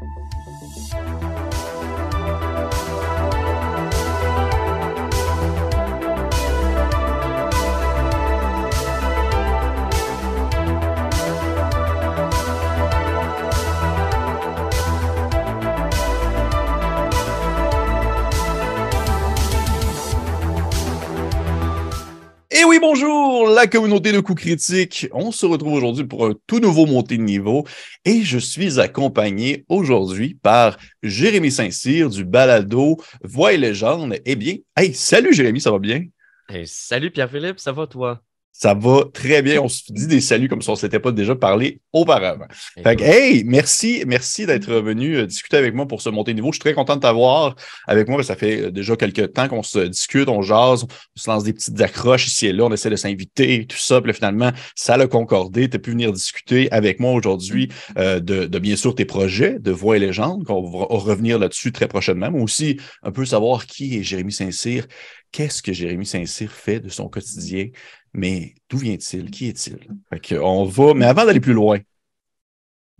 Thank you. La communauté de coups critiques. On se retrouve aujourd'hui pour un tout nouveau montée de niveau et je suis accompagné aujourd'hui par Jérémy Saint-Cyr du balado Voix et légende. Eh bien, hey, salut Jérémy, ça va bien? salut Pierre-Philippe, ça va toi? Ça va très bien. On se dit des saluts comme si on ne s'était pas déjà parlé auparavant. Fait que, hey, merci, merci d'être venu euh, discuter avec moi pour ce monter niveau. Je suis très content de t'avoir avec moi. Ça fait euh, déjà quelques temps qu'on se discute, on jase, on se lance des petites accroches ici et là, on essaie de s'inviter, tout ça. Puis finalement, ça a concordé. Tu as pu venir discuter avec moi aujourd'hui euh, de, de, bien sûr tes projets de Voix et légende, qu'on va revenir là-dessus très prochainement, mais aussi un peu savoir qui est Jérémy Saint-Cyr, qu'est-ce que Jérémy Saint-Cyr fait de son quotidien, mais d'où vient-il? Qui est-il? on va, mais avant d'aller plus loin,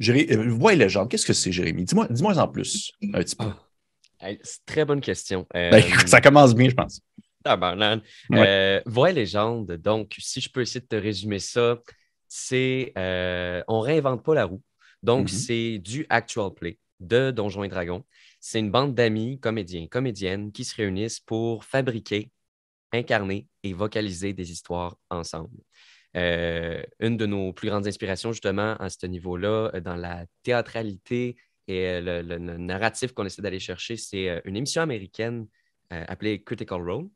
euh, voix et légende, qu'est-ce que c'est, Jérémy? Dis-moi dis en plus un petit peu. Ah. c'est très bonne question. Ben, euh, ça commence bien, je pense. Ah ben, euh, voix et légende, donc, si je peux essayer de te résumer ça, c'est euh, on réinvente pas la roue. Donc, mm-hmm. c'est du actual play de Donjons et Dragons. C'est une bande d'amis, comédiens, comédiennes qui se réunissent pour fabriquer incarner et vocaliser des histoires ensemble. Euh, une de nos plus grandes inspirations, justement, à ce niveau-là, euh, dans la théâtralité et euh, le, narratif qu'on essaie d'aller chercher, c'est une émission américaine appelée Critical Role.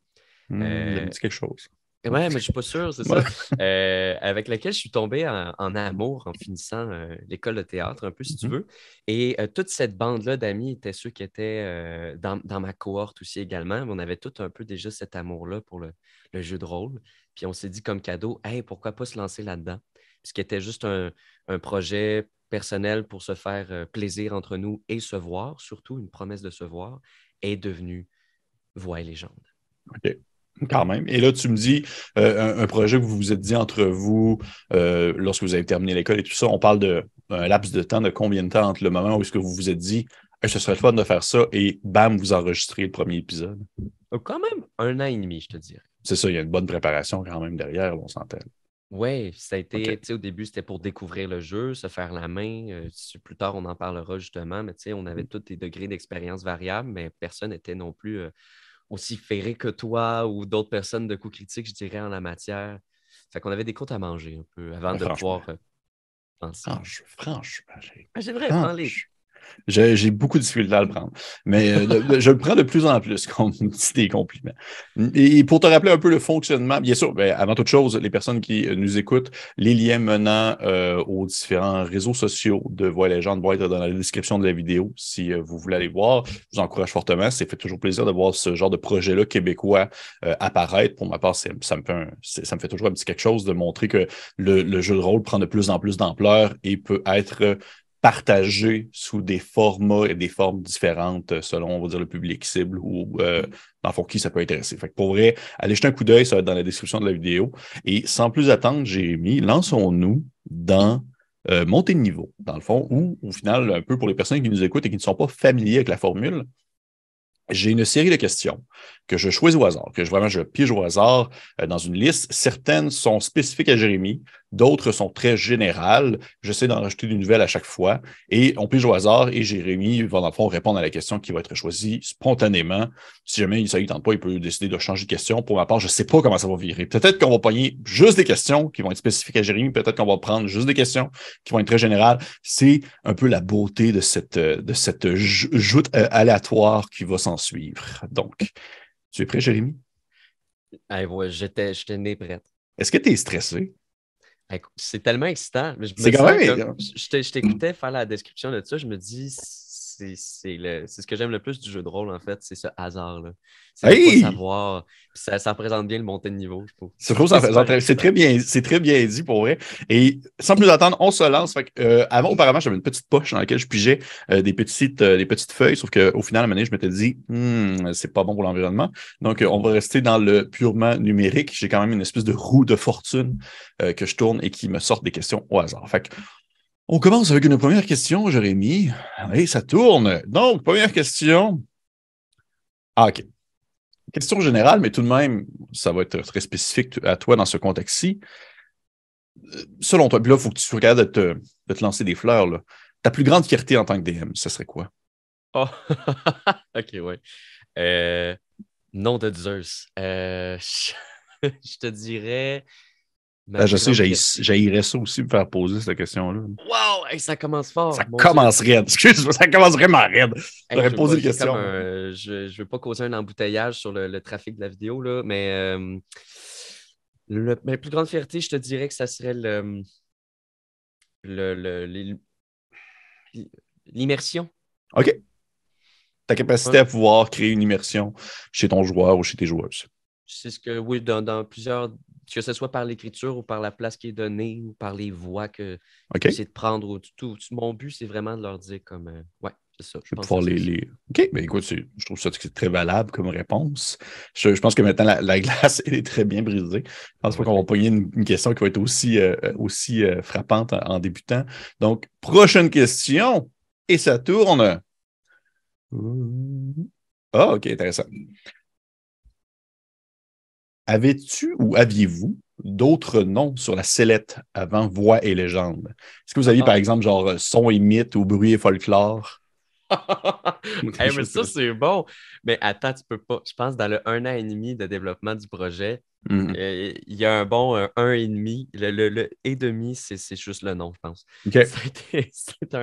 Mmh, quelque chose. Ouais, mais je ne suis pas sûr, c'est ça. Euh, avec laquelle je suis tombé en, amour en finissant euh, l'école de théâtre, un peu, si tu mm-hmm. veux. Et euh, toute cette bande-là d'amis étaient ceux qui étaient dans, ma cohorte aussi également. On avait tout un peu déjà cet amour-là pour le, jeu de rôle. Puis on s'est dit comme cadeau, hey, pourquoi pas se lancer là-dedans? Ce qui était juste un, un, projet personnel pour se faire plaisir entre nous et se voir, surtout une promesse de se voir, est devenu Voix et légende. OK. Quand même. Et là, tu me dis euh, un, projet que vous vous êtes dit entre vous euh, lorsque vous avez terminé l'école et tout ça, on parle d'un laps de temps de combien de temps entre le moment où est-ce que vous vous êtes dit ce serait le fun de faire ça et bam, vous enregistrez le premier épisode? Euh, quand même un an et demi, je te dirais. C'est ça, il y a une bonne préparation quand même derrière, on s'entend. Oui, ça a été, au début, c'était pour découvrir le jeu, se faire la main. plus tard, on en parlera justement, mais on avait tous des degrés d'expérience variables, mais personne n'était non plus aussi ferré que toi ou d'autres personnes de coups critiques, je dirais, en la matière. Fait qu'on avait des côtes à manger un peu avant de pouvoir euh, penser. Franchement, J'aimerais prendre j'ai beaucoup de difficultés à le prendre. Mais euh, je le prends de plus en plus comme des compliments. Et pour te rappeler un peu le fonctionnement, bien sûr, ben, avant toute chose, les personnes qui euh, nous écoutent, les liens menant euh, aux différents réseaux sociaux de Voix Légende vont être dans la description de la vidéo si vous voulez aller voir. Je vous encourage fortement. Ça fait toujours plaisir de voir ce genre de projet-là québécois apparaître. Pour ma part, ça me, fait ça me fait toujours un petit quelque chose de montrer que le, le jeu de rôle prend de plus en plus d'ampleur et peut être partagé sous des formats et des formes différentes selon, on va dire, le public cible ou euh, dans le fond, qui ça peut intéresser. Fait que pour vrai, allez jeter un coup d'œil, ça va être dans la description de la vidéo. Et sans plus attendre, Jérémy, lançons-nous dans euh, montée de niveau, dans le fond, ou au final, un peu pour les personnes qui nous écoutent et qui ne sont pas familiers avec la formule, j'ai une série de questions que je choisis au hasard, que je, vraiment je pige au hasard euh, dans une liste. Certaines sont spécifiques à Jérémy, d'autres sont très générales. J'essaie d'en rajouter des nouvelles à chaque fois et on pige au hasard et Jérémy va dans le fond répondre à la question qui va être choisie spontanément. Si jamais il ne tente pas, il peut décider de changer de question. Pour ma part, je ne sais pas comment ça va virer. Peut-être qu'on va pogner juste des questions qui vont être spécifiques à Jérémy, peut-être qu'on va prendre juste des questions qui vont être très générales. C'est un peu la beauté de cette, de cette joute euh, aléatoire qui va s'en suivre. Donc, tu es prêt, Jérémy? j'étais, j'étais né prête. Est-ce que tu es stressé? C'est tellement excitant. C'est quand même. je t'écoutais faire la description de ça, je me dis, c'est ce que j'aime le plus du jeu de rôle, en fait, c'est ce hasard-là. C'est savoir. Ça, ça, représente bien le montée de niveau, je trouve. C'est très, bien, très bien dit pour vrai. Et sans plus attendre, on se lance. Euh, avant, auparavant, j'avais une petite poche dans laquelle je pigeais euh, des, petites, euh, des petites feuilles, sauf qu'au final, à un moment je m'étais dit, hmm, c'est pas bon pour l'environnement. Donc, on va rester dans le purement numérique. J'ai quand même une espèce de roue de fortune que je tourne et qui me sort des questions au hasard. Fait On commence avec une première question, Jérémy. Et ça tourne. Donc, première question. Ah, OK. Question générale, mais tout de même, ça va être très spécifique à toi dans ce contexte-ci. Euh, selon toi, puis là, il faut que tu regardes de te, de lancer des fleurs. Ta plus grande fierté en tant que DM, ce serait quoi? Oh, ok, ouais. Euh, nom de Zeus. Euh, je te dirais ben, je sais, j'haïrais ça aussi me faire poser cette question-là. Wow! ça commence fort. Ça commence raide. Excuse-moi, ça commence vraiment raide. J'aurais posé une question. je ne veux pas causer un embouteillage sur le, trafic de la vidéo, là, mais euh, ma plus grande fierté, je te dirais que ça serait le, l'immersion. OK. Ta capacité à pouvoir créer une immersion chez ton joueur ou chez tes joueuses. C'est ce que, oui, dans plusieurs que ce soit par l'écriture ou par la place qui est donnée ou par les voix que c'est de prendre. tout, mon but, c'est vraiment de leur dire comme euh, ouais, c'est ça. Je pense les, les, OK, mais écoute, je trouve ça très valable comme réponse. Je, pense que maintenant, la, glace est très bien brisée. Je pense pas qu'on va pogner une, question qui va être aussi, euh, aussi euh, frappante en, débutant. Donc, prochaine question. Et ça tourne. Ah, OK, intéressant. Avais-tu ou aviez-vous d'autres noms sur la sellette avant voix et légende? Est-ce que vous aviez, par ah. exemple, genre son et mythe ou bruit et folklore? mais ça, c'est bon. Mais attends, tu peux pas. Je pense dans le un an et demi de développement du projet, mm-hmm. euh, il y a un bon un, et demi. Le, et demi, c'est juste le nom, je pense. Ça,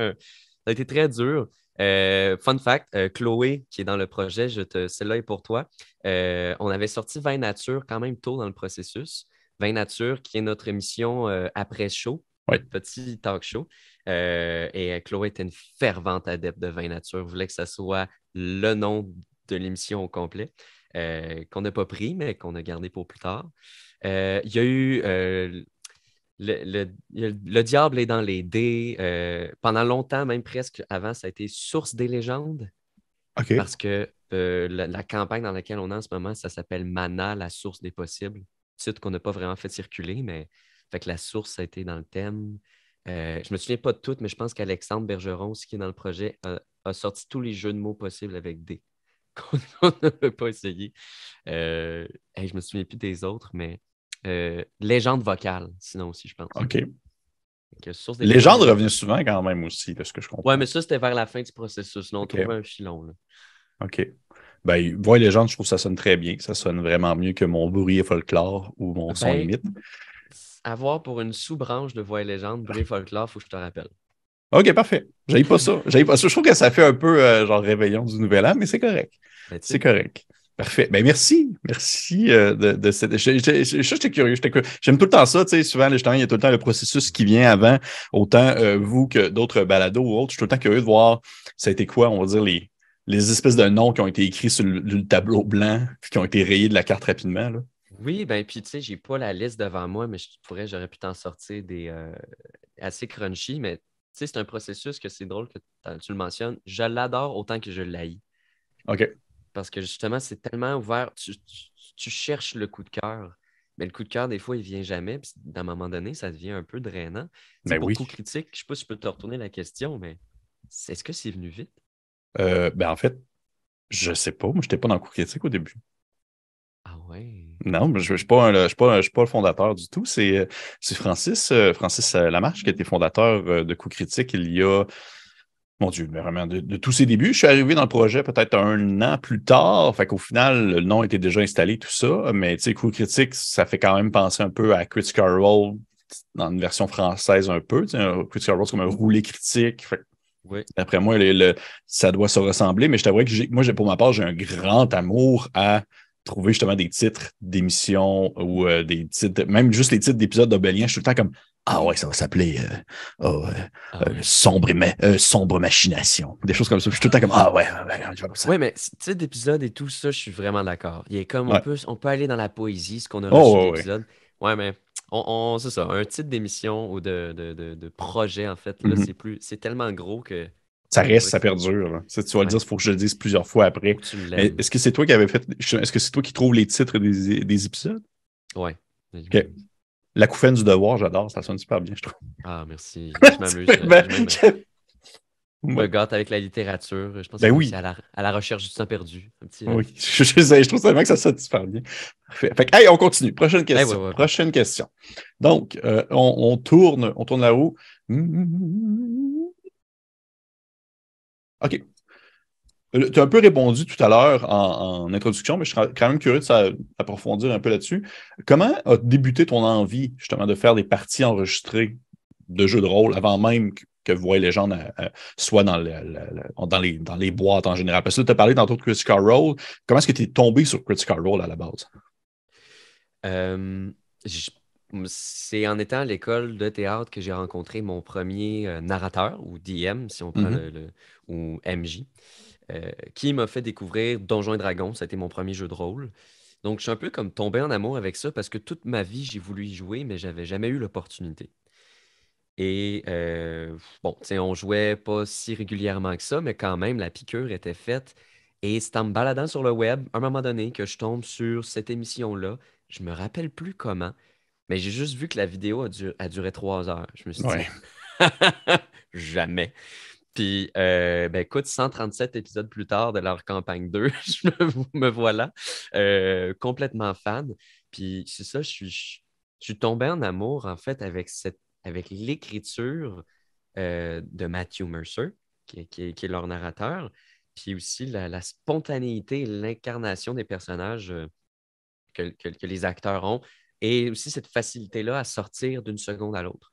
a été, très dur. Euh, fun fact, euh, Chloé, qui est dans le projet, je te, celle-là est pour toi. Euh, on avait sorti Vin Nature quand même tôt dans le processus. Vin Nature, qui est notre émission après show, petit talk show. et Chloé était une fervente adepte de Vin Nature, voulait que ça soit le nom de l'émission au complet, qu'on n'a pas pris, mais qu'on a gardé pour plus tard. Il y a eu le, diable est dans les dés. Euh, pendant longtemps, même presque avant, ça a été source des légendes. Parce que euh, la, campagne dans laquelle on est en ce moment, ça s'appelle Mana, la source des possibles. Titre qu'on n'a pas vraiment fait circuler, mais fait que la source, a été dans le thème. Euh, je me souviens pas de toutes, mais je pense qu'Alexandre Bergeron, aussi qui est dans le projet, a, sorti tous les jeux de mots possibles avec D qu'on n'avait pas essayé. je ne me souviens plus des autres, mais euh, légende vocale, sinon aussi, je pense. OK. Légende revenait souvent quand même aussi, de ce que je comprends. Ouais, mais ça, c'était vers la fin du processus. Là, on trouvait un filon. Là. OK. Ben, Voix Légende, je trouve que ça sonne très bien. Ça sonne vraiment mieux que mon bruit folklore ou mon son ben, limite. Avoir pour une sous-branche de Voix et Légende, bruit folklore, il faut que je te rappelle. OK, parfait. J'aille pas ça. pas ça. Je trouve que ça fait un peu euh, genre réveillon du nouvel an, mais c'est correct. Ben, c'est correct. Parfait. Ben merci. Merci euh, de, cette. J'étais curieux. J'aime tout le temps ça. Tu sais, souvent, justement, il y a tout le temps le processus qui vient avant, autant euh, vous que d'autres balados ou autres. Je suis tout le temps curieux de voir ça a été quoi, on va dire, les, les espèces de noms qui ont été écrits sur le, tableau blanc puis qui ont été rayés de la carte rapidement. Là. Oui, ben puis tu sais, j'ai pas la liste devant moi, mais je pourrais, j'aurais pu t'en sortir des euh, assez crunchy, mais tu sais, c'est un processus que c'est drôle que tu le mentionnes. Je l'adore autant que je l'haïs. OK. Parce que justement, c'est tellement ouvert. Tu, cherches le coup de cœur. Mais le coup de cœur, des fois, il ne vient jamais. Puis, à un moment donné, ça devient un peu drainant. C'est ben beaucoup critique. Je ne sais pas si je peux te retourner la question, mais est-ce que c'est venu vite? Euh, ben, en fait, je ne sais pas. Moi, je n'étais pas dans le coup critique au début. Ah ouais? Non, je ne suis, pas, le fondateur du tout. C'est euh, Francis, euh, Francis Lamarche qui a été fondateur de Coup Critique il y a mon Dieu, vraiment, de, tous ses débuts. Je suis arrivé dans le projet peut-être un an plus tard. Fait qu'au final, le nom était déjà installé, tout ça. Mais tu sais, Coup Critique, ça fait quand même penser un peu à Critical Role dans une version française un peu. Critical Role, c'est comme un roulé critique. Fait, oui. D'après moi, ça doit se ressembler. Mais je t'avoue que moi, pour ma part, j'ai un grand amour à trouver justement des titres d'émissions ou euh, des titres, même juste les titres d'épisodes d'Obélien. Je suis tout le temps comme ah ouais, ça va s'appeler euh, oh, euh, ah euh, sombre, sombre machination. Des choses comme ça. Je suis tout le temps comme Ah ouais, je comme ça. Oui, mais titre d'épisode et tout ça, je suis vraiment d'accord. Il est comme on, peut, on peut aller dans la poésie, ce qu'on a reçu oh, d'épisode. Ouais. mais on, c'est ça. Un titre d'émission ou de, de, de, projet, en fait, là, mm-hmm. c'est plus c'est tellement gros que. Ça reste, ça perdure. Tu vas le dire, il faut que je le dise plusieurs fois après. Est-ce que c'est toi qui avais fait. Est-ce que c'est toi qui trouves les titres des, des épisodes? Ouais. OK. La couffaine du devoir, j'adore, ça sonne super bien, je trouve. Ah, merci. Je m'amuse. je me gâte avec la littérature. Je pense ben que oui. c'est à la, à la, recherche du temps perdu. Un petit, oui, je, je, je, trouve ça que ça sonne super bien. Fait, fait hey, on continue. Prochaine question. Hey, ouais, ouais. Prochaine question. Donc, euh, on, on, tourne, on tourne la roue. OK. Tu as un peu répondu tout à l'heure en, en, introduction, mais je serais quand même curieux de s'approfondir un peu là-dessus. Comment a débuté ton envie, justement, de faire des parties enregistrées de jeux de rôle avant même que, Voix Légende euh, soit dans, le, le, dans, les, dans les boîtes en général? Parce que tu as parlé tantôt de Critical Role. Comment est-ce que tu es tombé sur Critical Role à la base? Euh, c'est en étant à l'école de théâtre que j'ai rencontré mon premier euh, narrateur, ou DM, si on prend mm -hmm. le, ou MJ. Euh, qui m'a fait découvrir Donjons et Dragons. Ça a été mon premier jeu de rôle. Donc, je suis un peu comme tombé en amour avec ça parce que toute ma vie, j'ai voulu y jouer, mais j'avais jamais eu l'opportunité. Et euh, bon, tu sais, on jouait pas si régulièrement que ça, mais quand même, la piqûre était faite. Et c'est en me baladant sur le web, à un moment donné, que je tombe sur cette émission-là. Je me rappelle plus comment, mais j'ai juste vu que la vidéo a, dur a duré trois heures. Je me suis dit, jamais. Puis, euh, ben écoute, 137 épisodes plus tard de leur campagne 2, je me, me voilà euh, complètement fan. Puis, c'est ça, je suis, je, je suis tombé en amour, en fait, avec, avec l'écriture euh, de Matthew Mercer, qui, qui, est leur narrateur, puis aussi la, la spontanéité l'incarnation des personnages que, que les acteurs ont, et aussi cette facilité-là à sortir d'une seconde à l'autre.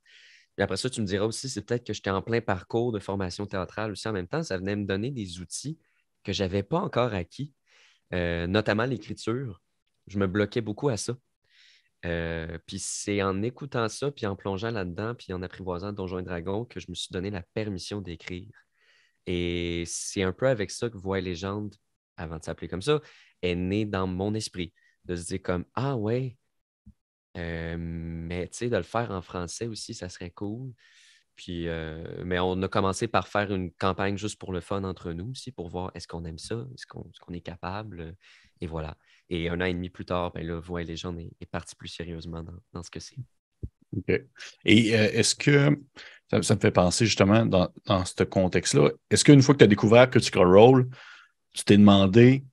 Et après ça, tu me diras aussi, c'est peut-être que j'étais en plein parcours de formation théâtrale aussi en même temps. Ça venait me donner des outils que je n'avais pas encore acquis, euh, notamment l'écriture. Je me bloquais beaucoup à ça. Euh, puis c'est en écoutant ça, puis en plongeant là-dedans, puis en apprivoisant Donjons et Dragons que je me suis donné la permission d'écrire. Et c'est un peu avec ça que Voix et Légende, avant de s'appeler comme ça, est né dans mon esprit. De se dire comme Ah ouais, euh, mais tu sais, de le faire en français aussi, ça serait cool. Puis, euh, mais on a commencé par faire une campagne juste pour le fun entre nous aussi, pour voir est-ce qu'on aime ça, est-ce qu'on est, est, capable. Et voilà. Et un an et demi plus tard, ben là, Voix et Légende est, est plus sérieusement dans, ce que c'est. OK. Et euh, est-ce que ça, ça, me fait penser justement dans, dans ce contexte-là, est-ce qu'une fois que tu as découvert Critical Role, tu t'es demandé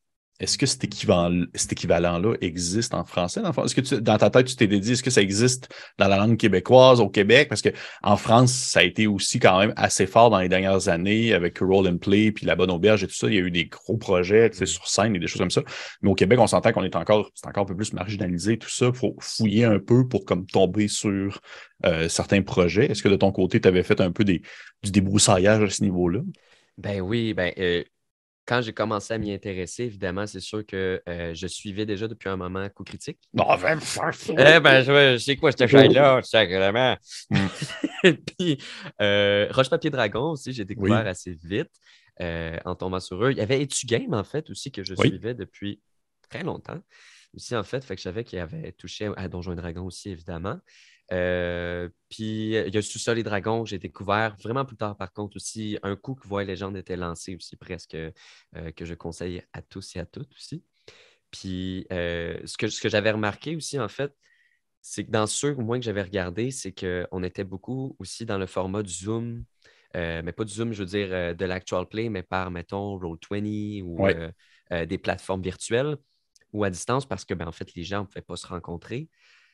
est-ce que cet équivalent, équivalent-là existe en français? Est-ce que tu, dans ta tête, tu t'es dit, est-ce que ça existe dans la langue québécoise au Québec? Parce qu'en France, ça a été aussi quand même assez fort dans les dernières années avec Roll and Play, puis La Bonne Auberge et tout ça. Il y a eu des gros projets tu sais, sur scène et des choses comme ça. Mais au Québec, on s'entend qu'on est encore, c'est encore un peu plus marginalisé, tout ça. Il faut fouiller un peu pour comme tomber sur euh, certains projets. Est-ce que de ton côté, tu avais fait un peu des, du débroussaillage à ce niveau-là? Ben oui, ben euh, quand j'ai commencé à m'y intéresser, évidemment, c'est sûr que euh, je suivais déjà depuis un moment Coup Critique. Non, ben, eh ben, je, je sais quoi cette chaîne-là, sacrément. Puis, euh, Roche Papier Dragon aussi, j'ai découvert oui. assez vite euh, en tombant sur eux. Il y avait Etu Game, en fait, aussi, que je oui. suivais depuis très longtemps. Aussi, en fait, fait que je savais qu'il avait touché à Donjons et Dragons aussi, évidemment. Euh, puis il y a Sous-sol et Dragons j'ai découvert vraiment plus tard, par contre, aussi. Un coup que Voix Légende était lancé aussi, presque, euh, que je conseille à tous et à toutes aussi. Puis euh, ce que, ce que j'avais remarqué aussi, en fait, c'est que dans ceux, au moins que j'avais regardé, c'est qu'on était beaucoup aussi dans le format du Zoom. mais pas du Zoom, je veux dire, de l'actual play, mais par, mettons, Roll20 ou ouais. des plateformes virtuelles ou à distance parce que, ben, en fait, les gens ne pouvaient pas se rencontrer.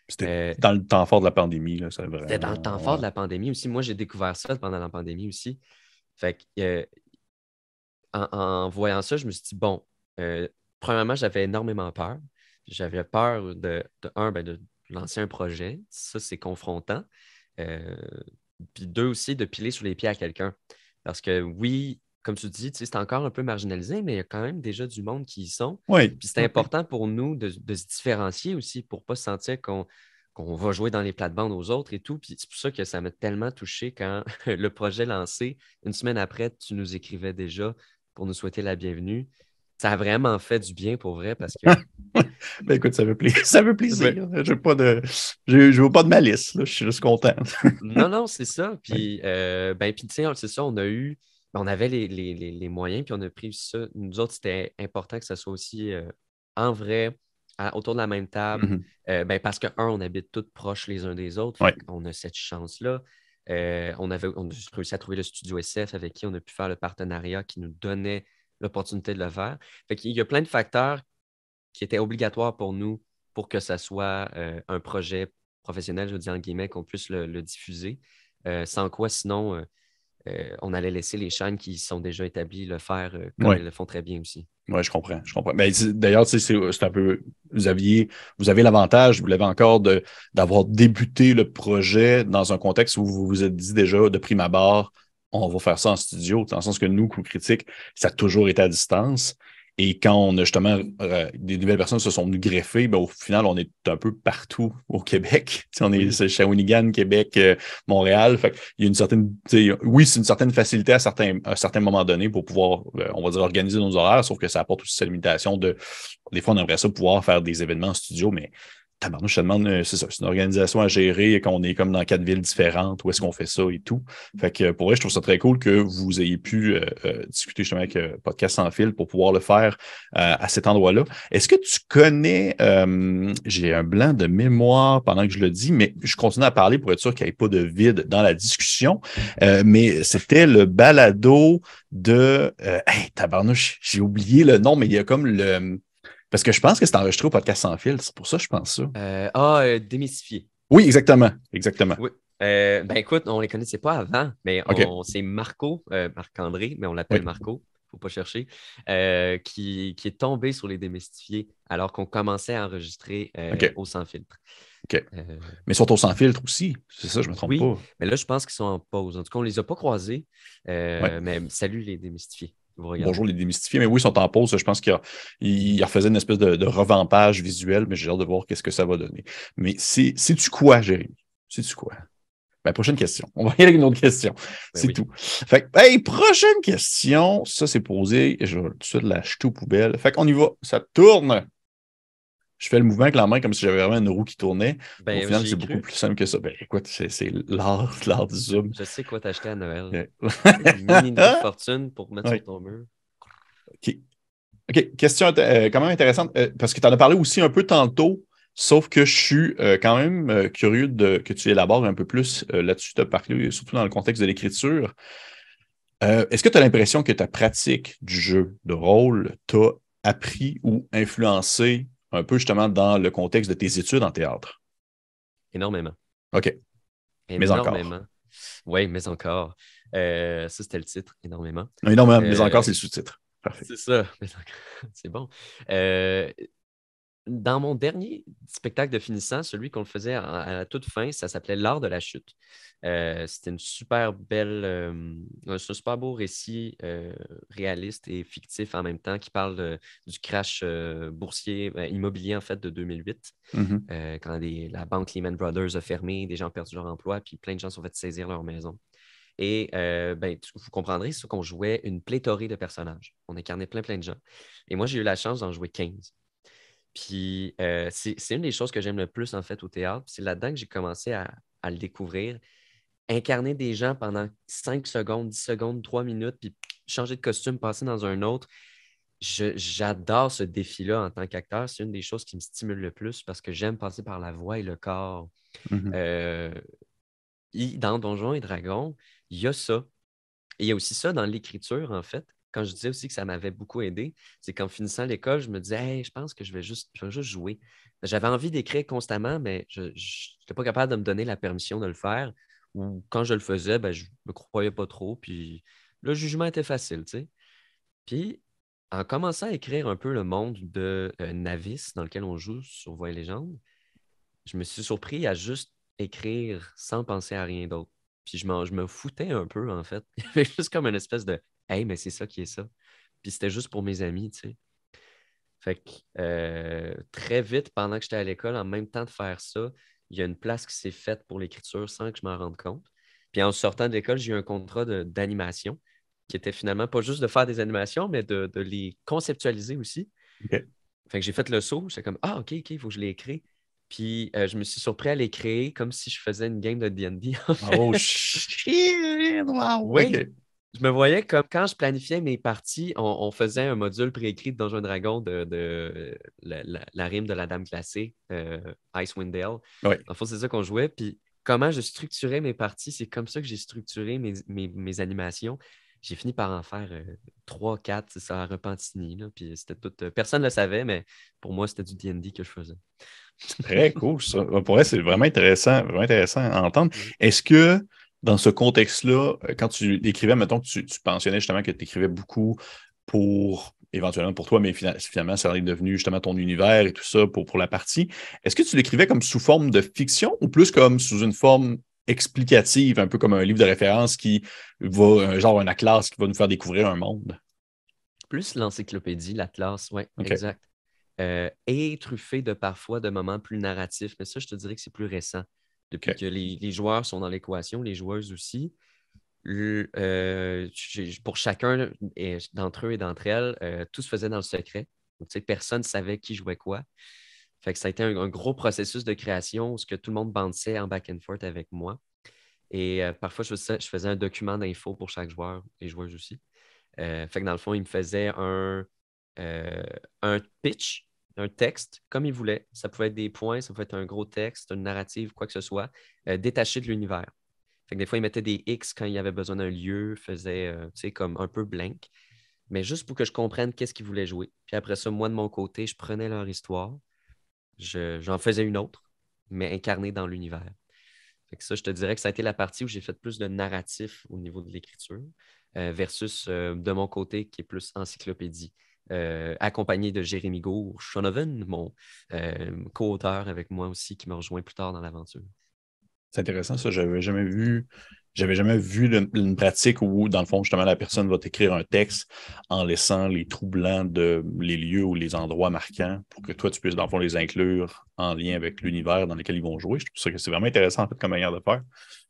C'était euh, dans le temps fort de la pandémie. C'était vraiment... dans le temps fort de la pandémie aussi. Moi, j'ai découvert ça pendant la pandémie aussi. Fait que, euh, en, en, voyant ça, je me suis dit, bon, euh, premièrement, j'avais énormément peur. J'avais peur de, de un, ben, de lancer un projet. Ça, c'est confrontant. Euh, puis deux aussi, de piler sur les pieds à quelqu'un. Parce que oui, comme tu dis, c'est encore un peu marginalisé, mais il y a quand même déjà du monde qui y sont. Oui. Puis c'est important pour nous de, de, se différencier aussi pour ne pas se sentir qu'on va jouer dans les plates-bandes aux autres et tout. Puis c'est pour ça que ça m'a tellement touché quand le projet lancé, une semaine après, tu nous écrivais déjà pour nous souhaiter la bienvenue. Ça a vraiment fait du bien pour vrai parce que. ben écoute, ça veut plaisir. Ça veut plaisir. Ben... Je pas de. Je, je veux pas de malice. Là. Je suis juste content. non, non, c'est ça. Puis, euh, ben, puis tu sais, c'est ça, on a eu on avait les, les, les, moyens, puis on a pris ça. Nous autres, c'était important que ça soit aussi euh, en vrai, autour de la même table. Mhm. Euh, ben, parce que, un, on habite tous proches les uns des autres. On a cette chance-là. Euh, on, avait, on a réussi à trouver le studio SF avec qui on a pu faire le partenariat qui nous donnait l'opportunité de le faire. Fait Il y a plein de facteurs qui étaient obligatoires pour nous pour que ça soit un projet professionnel, je veux dire en guillemets, qu'on puisse le, diffuser. sans quoi, sinon, on allait laisser les chaînes qui sont déjà établies le faire comme elles le font très bien aussi. Oui, je comprends. Je comprends. Mais d'ailleurs, c'est un peu. Vous aviez, vous avez l'avantage, vous l'avez encore, d'avoir débuté le projet dans un contexte où vous vous êtes dit déjà de prime abord, on va faire ça en studio, dans le sens que nous, coup critique, ça a toujours été à distance. Et quand on a justement euh, des nouvelles personnes se sont venues greffer, ben, au final, on est un peu partout au Québec. on est Shawinigan, Québec, euh, Montréal. Fait il y a une certaine. Oui, c'est une certaine facilité à certains, à certains moments donnés pour pouvoir, euh, on va dire, organiser nos horaires, sauf que ça apporte aussi cette limitation de. Des fois, on aimerait ça pouvoir faire des événements en studio, mais tabarnouche, te demande, euh, c'est ça, c'est une organisation à gérer quand on est comme dans quatre villes différentes, où est-ce qu'on fait ça et tout. Fait que pour vrai, je trouve ça très cool que vous ayez pu euh, euh, discuter justement avec Podcast sans fil pour pouvoir le faire à cet endroit-là. Est-ce que tu connais, j'ai un blanc de mémoire pendant que je le dis, mais je continue à parler pour être sûr qu'il n'y ait pas de vide dans la discussion. mais c'était le balado de, hey, tabarnouche, j'ai oublié le nom, mais il y a comme le, parce que je pense que c'est enregistré au podcast sans fil. C'est pour ça que je pense ça. Euh, ah, euh, démystifié. Oui, exactement. Exactement. Oui. Euh, ben écoute, on ne les connaissait pas avant, mais c'est Marco, Marc-André, mais on l'appelle Marco, il ne faut pas chercher, qui, qui, est tombé sur les démystifiés alors qu'on commençait à enregistrer au sans filtre. OK. mais ils sont au sans filtre aussi, c'est ça, je ne me trompe oui, pas. Mais là, je pense qu'ils sont en pause. En tout cas, on ne les a pas croisés, mais salut les démystifiés. Bonjour les démystifiés. Mais oui, ils sont en pause. Je pense qu'ils refaisaient une espèce de, revampage visuel, mais j'ai hâte de voir qu'est-ce que ça va donner. Mais c'est-tu quoi, Jérémy? C'est-tu quoi? Ben, prochaine question. On va y aller avec une autre question. Ben c'est tout. Fait hey, prochaine question. Ça, c'est posé. Je vais tout de suite l'acheter aux poubelles. Fait qu'on y va. Ça tourne je fais le mouvement avec la main comme si j'avais vraiment une roue qui tournait. Ben, Au final, c'est beaucoup plus simple que ça. Ben, écoute, c'est l'art, l'art du zoom. Je sais quoi t'acheter à Noël. une mini fortune pour mettre sur ton mur. OK. OK. Question euh, quand même intéressante, euh, parce que tu en as parlé aussi un peu tantôt, sauf que je suis euh, quand même curieux de, que tu élabores un peu plus là-dessus. Tu as parlé surtout dans le contexte de l'écriture. Est-ce que tu as l'impression que ta pratique du jeu de rôle t'a appris ou influencé un peu justement dans le contexte de tes études en théâtre? Énormément. OK. Mais encore. Oui, mais encore. Euh, ça, c'était le titre, énormément. Énormément, mais euh, encore, c'est le sous-titre. C'est ça, c'est bon. Euh, dans mon dernier spectacle de finissant, celui qu'on faisait à, la toute fin, ça s'appelait L'art de la chute. Euh, c'était une super belle, euh, un super beau récit euh, réaliste et fictif en même temps qui parle du crash boursier immobilier en fait de 2008, mm-hmm. quand la banque Lehman Brothers a fermé, des gens ont perdu leur emploi, puis plein de gens sont fait saisir leur maison. Et ben, vous comprendrez, c'est qu'on jouait une pléthorée de personnages. On incarnait plein, plein de gens. Et moi, j'ai eu la chance d'en jouer 15. Puis euh, c'est une des choses que j'aime le plus en fait au théâtre. C'est là-dedans que j'ai commencé à, le découvrir. Incarner des gens pendant 5 secondes, 10 secondes, 3 minutes, puis changer de costume, passer dans un autre. J'adore ce défi-là en tant qu'acteur. C'est une des choses qui me stimule le plus parce que j'aime passer par la voix et le corps. Mmh euh, dans Donjons et Dragons, il y a ça. Et il y a aussi ça dans l'écriture, en fait quand je disais aussi que ça m'avait beaucoup aidé, c'est qu'en finissant l'école, je me disais, hey, je pense que je vais juste, juste jouer. J'avais envie d'écrire constamment, mais je n'étais pas capable de me donner la permission de le faire. Ou quand je le faisais, ben, je ne me croyais pas trop. Puis le jugement était facile, tu sais. Puis en commençant à écrire un peu le monde de euh, Navis, dans lequel on joue sur Voix et Légende, je me suis surpris à juste écrire sans penser à rien d'autre. Puis je, je me foutais un peu, en fait. Il y avait juste comme une espèce de Hey, mais c'est ça qui est ça. Puis c'était juste pour mes amis, tu sais. Fait que euh, très vite, pendant que j'étais à l'école, en même temps de faire ça, il y a une place qui s'est faite pour l'écriture sans que je m'en rende compte. Puis en sortant de l'école, j'ai eu un contrat d'animation qui était finalement pas juste de faire des animations, mais de, les conceptualiser aussi. Fait que j'ai fait le saut. J'étais comme Ah, OK, OK, il faut que je l'écris. Puis euh, je me suis surpris à les créer comme si je faisais une game de D&D. Oh shit! Wow! Oui. Je me voyais comme quand je planifiais mes parties, on, faisait un module préécrit de Donjon Dragon de, de la, rime de la dame glacée, euh, Icewind Dale. Oui. En fait, c'est ça qu'on jouait. Puis comment je structurais mes parties, c'est comme ça que j'ai structuré mes, animations. J'ai fini par en faire euh, trois, quatre, c'est ça, à Repentini. puis c'était tout. Euh, personne ne le savait, mais pour moi, c'était du DD que je faisais. Très cool, ça. Pour vrai, c'est vraiment intéressant, vraiment intéressant à entendre. Est-ce que dans ce contexte-là, euh, quand tu écrivais, mettons que tu, tu mentionnais justement que tu écrivais beaucoup pour éventuellement pour toi, mais finalement, ça est devenu justement ton univers et tout ça pour, pour la partie. Est-ce que tu l'écrivais comme sous forme de fiction ou plus comme sous une forme explicative, un peu comme un livre de référence qui va, genre un atlas qui va nous faire découvrir un monde? Plus l'encyclopédie, l'atlas, oui, exact. Euh, et truffé de parfois de moments plus narratifs, mais ça, je te dirais que c'est plus récent. Depuis que les, joueurs sont dans l'équation, les joueuses aussi. Euh, pour chacun d'entre eux et d'entre elles, euh, tout se faisait dans le secret. personne ne savait qui jouait quoi. Fait que ça a été un, gros processus de création où ce que tout le monde bandissait en back and forth avec moi. Et euh, parfois, je faisais, je faisais, un document d'info pour chaque joueur et joueuse aussi. fait que dans le fond, il me faisait un, un pitch un texte comme il voulait. Ça pouvait être des points, ça pouvait être un gros texte, une narrative, quoi que ce soit, euh, détaché de l'univers. des fois, il mettait des X quand il avait besoin d'un lieu, faisait, euh, comme un peu blank, mais juste pour que je comprenne qu'est-ce qu'ils voulaient jouer. Puis après ça, moi, de mon côté, je prenais leur histoire, j'en faisais une autre, mais incarnée dans l'univers. ça, je te dirais que ça a été la partie où j'ai fait plus de narratif au niveau de l'écriture, euh, versus de mon côté qui est plus encyclopédie. Euh, accompagné de Jérémy Gour, Shonoven, mon euh, co-auteur avec moi aussi, qui m'a rejoint plus tard dans l'aventure. C'est intéressant, ça. J'avais jamais vu. J'avais jamais vu une, pratique où, dans le fond, justement, la personne va t'écrire un texte en laissant les trous blancs de les lieux ou les endroits marquants pour que toi, tu puisses, dans le fond, les inclure en lien avec l'univers dans lequel ils vont jouer. Je trouve que c'est vraiment intéressant, en fait, comme manière de faire.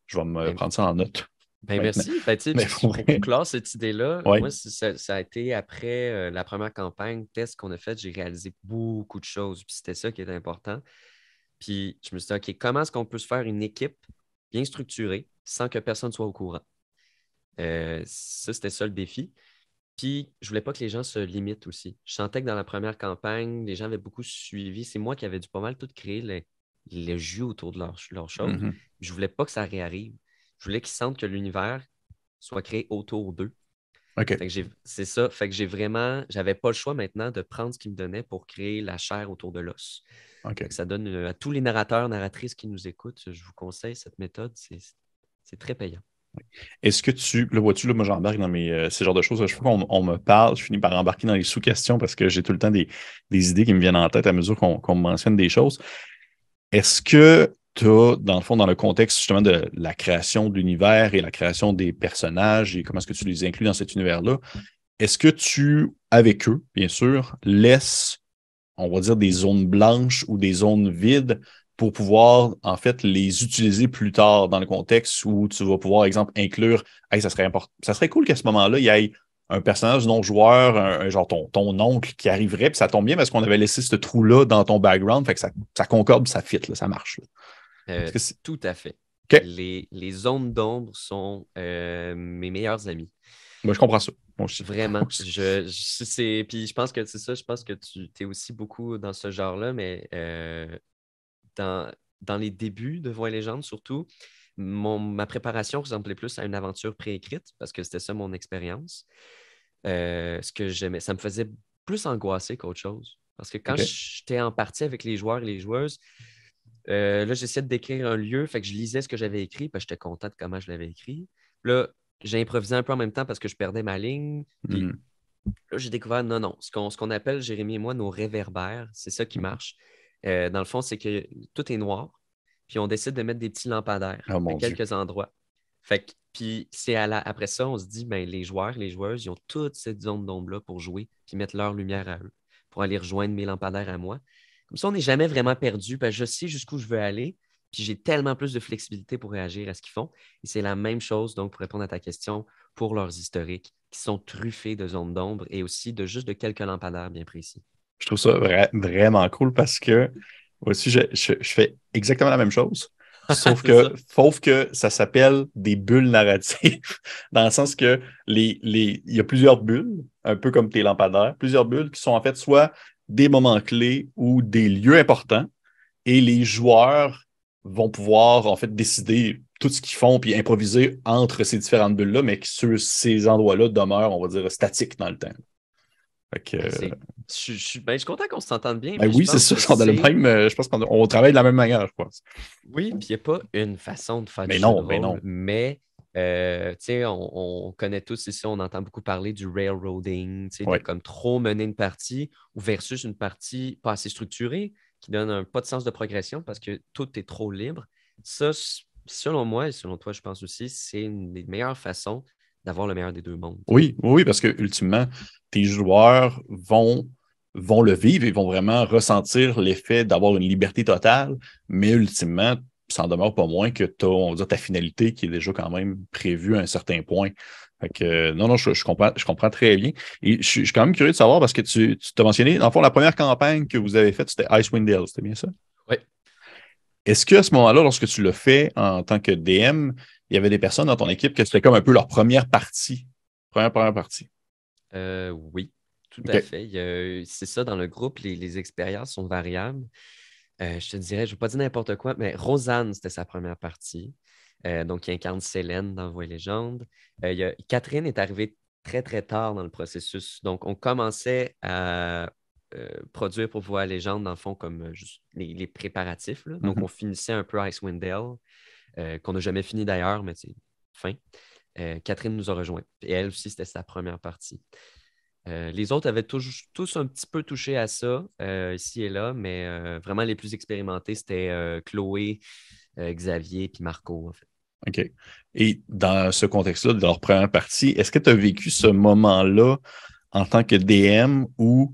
Je vais me prendre ça en note. Ben, merci. Ben, mais pour, clore cette idée-là, moi, ça, a été après euh, la première campagne, test qu'on a fait, j'ai réalisé beaucoup de choses. Puis c'était ça qui était important. Puis je me suis dit, OK, comment est-ce qu'on peut se faire une équipe bien structurée sans que personne soit au courant? Euh, ça, c'était ça le défi. Puis je voulais pas que les gens se limitent aussi. Je sentais que dans la première campagne, les gens avaient beaucoup suivi. C'est moi qui avais dû pas mal tout créer le, jeu autour de leur, leur chose. Mm-hmm. Je voulais pas que ça réarrive. Je voulais qu'ils sentent que l'univers soit créé autour d'eux. OK. C'est ça. Fait que j'ai vraiment, j'avais pas le choix maintenant de prendre ce qu'ils me donnaient pour créer la chair autour de l'os. Ça donne euh, à tous les narrateurs, narratrices qui nous écoutent, je vous conseille cette méthode. C'est très payant. Est-ce que tu, le vois-tu, là, moi j'embarque dans mes, euh, ces genres de choses. Je fois qu'on on me parle, je finis par embarquer dans les sous-questions parce que j'ai tout le temps des, idées qui me viennent en tête à mesure qu'on me mentionne des choses. Est-ce que dans le fond, dans le contexte justement de la création de l'univers et la création des personnages et comment est-ce que tu les inclus dans cet univers-là, est-ce que tu, avec eux, bien sûr, laisses, on va dire, des zones blanches ou des zones vides pour pouvoir, en fait, les utiliser plus tard dans le contexte où tu vas pouvoir, exemple, inclure, hey, ça serait important, ça serait cool qu'à ce moment-là, il y ait un personnage non-joueur, un, genre ton, ton, oncle qui arriverait, puis ça tombe bien parce qu'on avait laissé ce trou-là dans ton background, fait que ça, concorde, ça fit, ça marche. Euh, tout à fait. Les, zones d'ombre sont euh, mes meilleurs amis. Moi, je comprends ça. Vraiment. je, puis je pense que c'est ça, je pense que tu es aussi beaucoup dans ce genre-là, mais euh, dans, dans les débuts de Voix et Légende, surtout, ma préparation ressemblait plus à une aventure préécrite parce que c'était ça mon expérience. ce que j'aimais, ça me faisait plus angoisser qu'autre chose. Parce que quand j'étais en partie avec les joueurs et les joueuses, euh, là, j'essayais de décrire un lieu, fait que je lisais ce que j'avais écrit, parce que j'étais content de comment je l'avais écrit. Là, j'ai improvisé un peu en même temps parce que je perdais ma ligne. Hmm. là, j'ai découvert, non, non, ce qu'on appelle, Jérémy et moi, nos réverbères, c'est ça qui marche. Euh, dans le fond, c'est que tout est noir, puis on décide de mettre des petits lampadaires oh, à quelques endroits. Fait que, puis c'est après ça, on se dit, ben, les joueurs, les joueuses, ils ont toute cette zone d'ombre-là pour jouer, puis mettre leur lumière à eux, pour aller rejoindre mes lampadaires à moi. Comme ça, on n'est jamais vraiment perdu. Parce je sais jusqu'où je veux aller. Puis j'ai tellement plus de flexibilité pour réagir à ce qu'ils font. Et c'est la même chose, donc, pour répondre à ta question, pour leurs historiques, qui sont truffés de zones d'ombre et aussi de juste de quelques lampadaires bien précis. Je trouve ça vraiment cool parce que aussi, je, fais exactement la même chose. sauf, que, sauf que ça s'appelle des bulles narratives, dans le sens que les, les, il y a plusieurs bulles, un peu comme tes lampadaires, plusieurs bulles qui sont en fait soit des moments clés ou des lieux importants, et les joueurs vont pouvoir en fait décider tout ce qu'ils font puis improviser entre ces différentes bulles-là, mais que sur ces endroits-là demeurent, on va dire, statiques dans le temps. Ben, je, suis, ben, je, suis content qu'on s'entende bien. Ben oui, c'est ça. le même, euh, je pense qu'on travaille de la même manière, je pense. Oui, puis il n'y a pas une façon de faire mais non, mais non. Mais euh, on, on, connaît tous ici, on entend beaucoup parler du railroading, comme trop mener une partie ou versus une partie pas assez structurée qui donne un, pas de sens de progression parce que tout est trop libre. Ça, selon moi et selon toi, je pense aussi, c'est une des meilleures façons d'avoir le meilleur des deux mondes. Oui, oui, parce que ultimement, tes joueurs vont, vont le vivre et vont vraiment ressentir l'effet d'avoir une liberté totale, mais ultimement, ça n'en demeure pas moins que tu as, on va dire, ta finalité qui est déjà quand même prévue à un certain point. Fait que, non, non, je, comprends, je comprends très bien. Et je, suis quand même curieux de savoir parce que tu, tu t'as mentionné, dans le fond, la première campagne que vous avez faite, c'était Icewind Dale, c'était bien ça? Oui. Est-ce qu'à ce, moment-là, lorsque tu l'as fait en tant que DM, il y avait des personnes dans ton équipe que c'était comme un peu leur première partie? Première, première partie? Euh, oui, tout à fait. C'est ça, dans le groupe, les, expériences sont variables. Euh, je te dirais, je ne veux pas dire n'importe quoi, mais Rosanne, c'était sa première partie. Euh, donc, qui incarne Célène dans Voix légende. Catherine est arrivée très, très tard dans le processus. Donc, on commençait à produire pour Voix légende, dans le fond, comme juste les, préparatifs. Donc, mm-hmm. on finissait un peu Icewind Dale, qu'on n'a jamais fini d'ailleurs, mais c'est fin. Euh, Catherine nous a rejoints. Et elle aussi, c'était sa première partie. Euh, les autres avaient tous, un petit peu touché à ça, euh, ici et là, mais vraiment les plus expérimentés, c'était Chloé, Xavier puis Marco. OK. Et dans ce contexte-là, de leur première partie, est-ce que tu as vécu ce moment-là en tant que DM où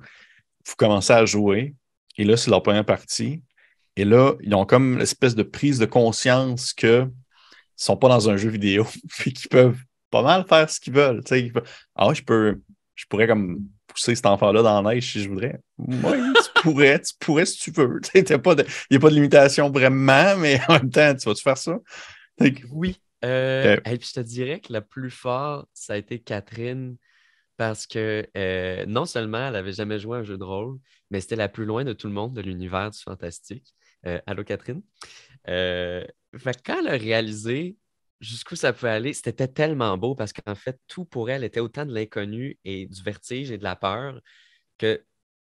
vous commencez à jouer et là, c'est leur première partie et là, ils ont comme l'espèce de prise de conscience que sont pas dans un jeu vidéo, puis qu'ils peuvent pas mal faire ce qu'ils veulent. Ah, je peux, je pourrais comme pousser cet enfant-là dans la neige si je voudrais. Oui, tu pourrais, tu pourrais si tu veux. Il n'y a pas de limitation vraiment, mais en même temps, tu vas-tu faire ça? Oui. Euh, et puis je te dirais que la plus forte, ça a été Catherine parce que euh, non seulement elle n'avait jamais joué à un jeu de rôle, mais c'était la plus loin de tout le monde de l'univers du fantastique. Euh, allô, Catherine? Euh, quand elle a réalisé jusqu'où ça peut aller, c'était tellement beau parce qu'en fait, tout pour elle était autant de l'inconnu et du vertige et de la peur que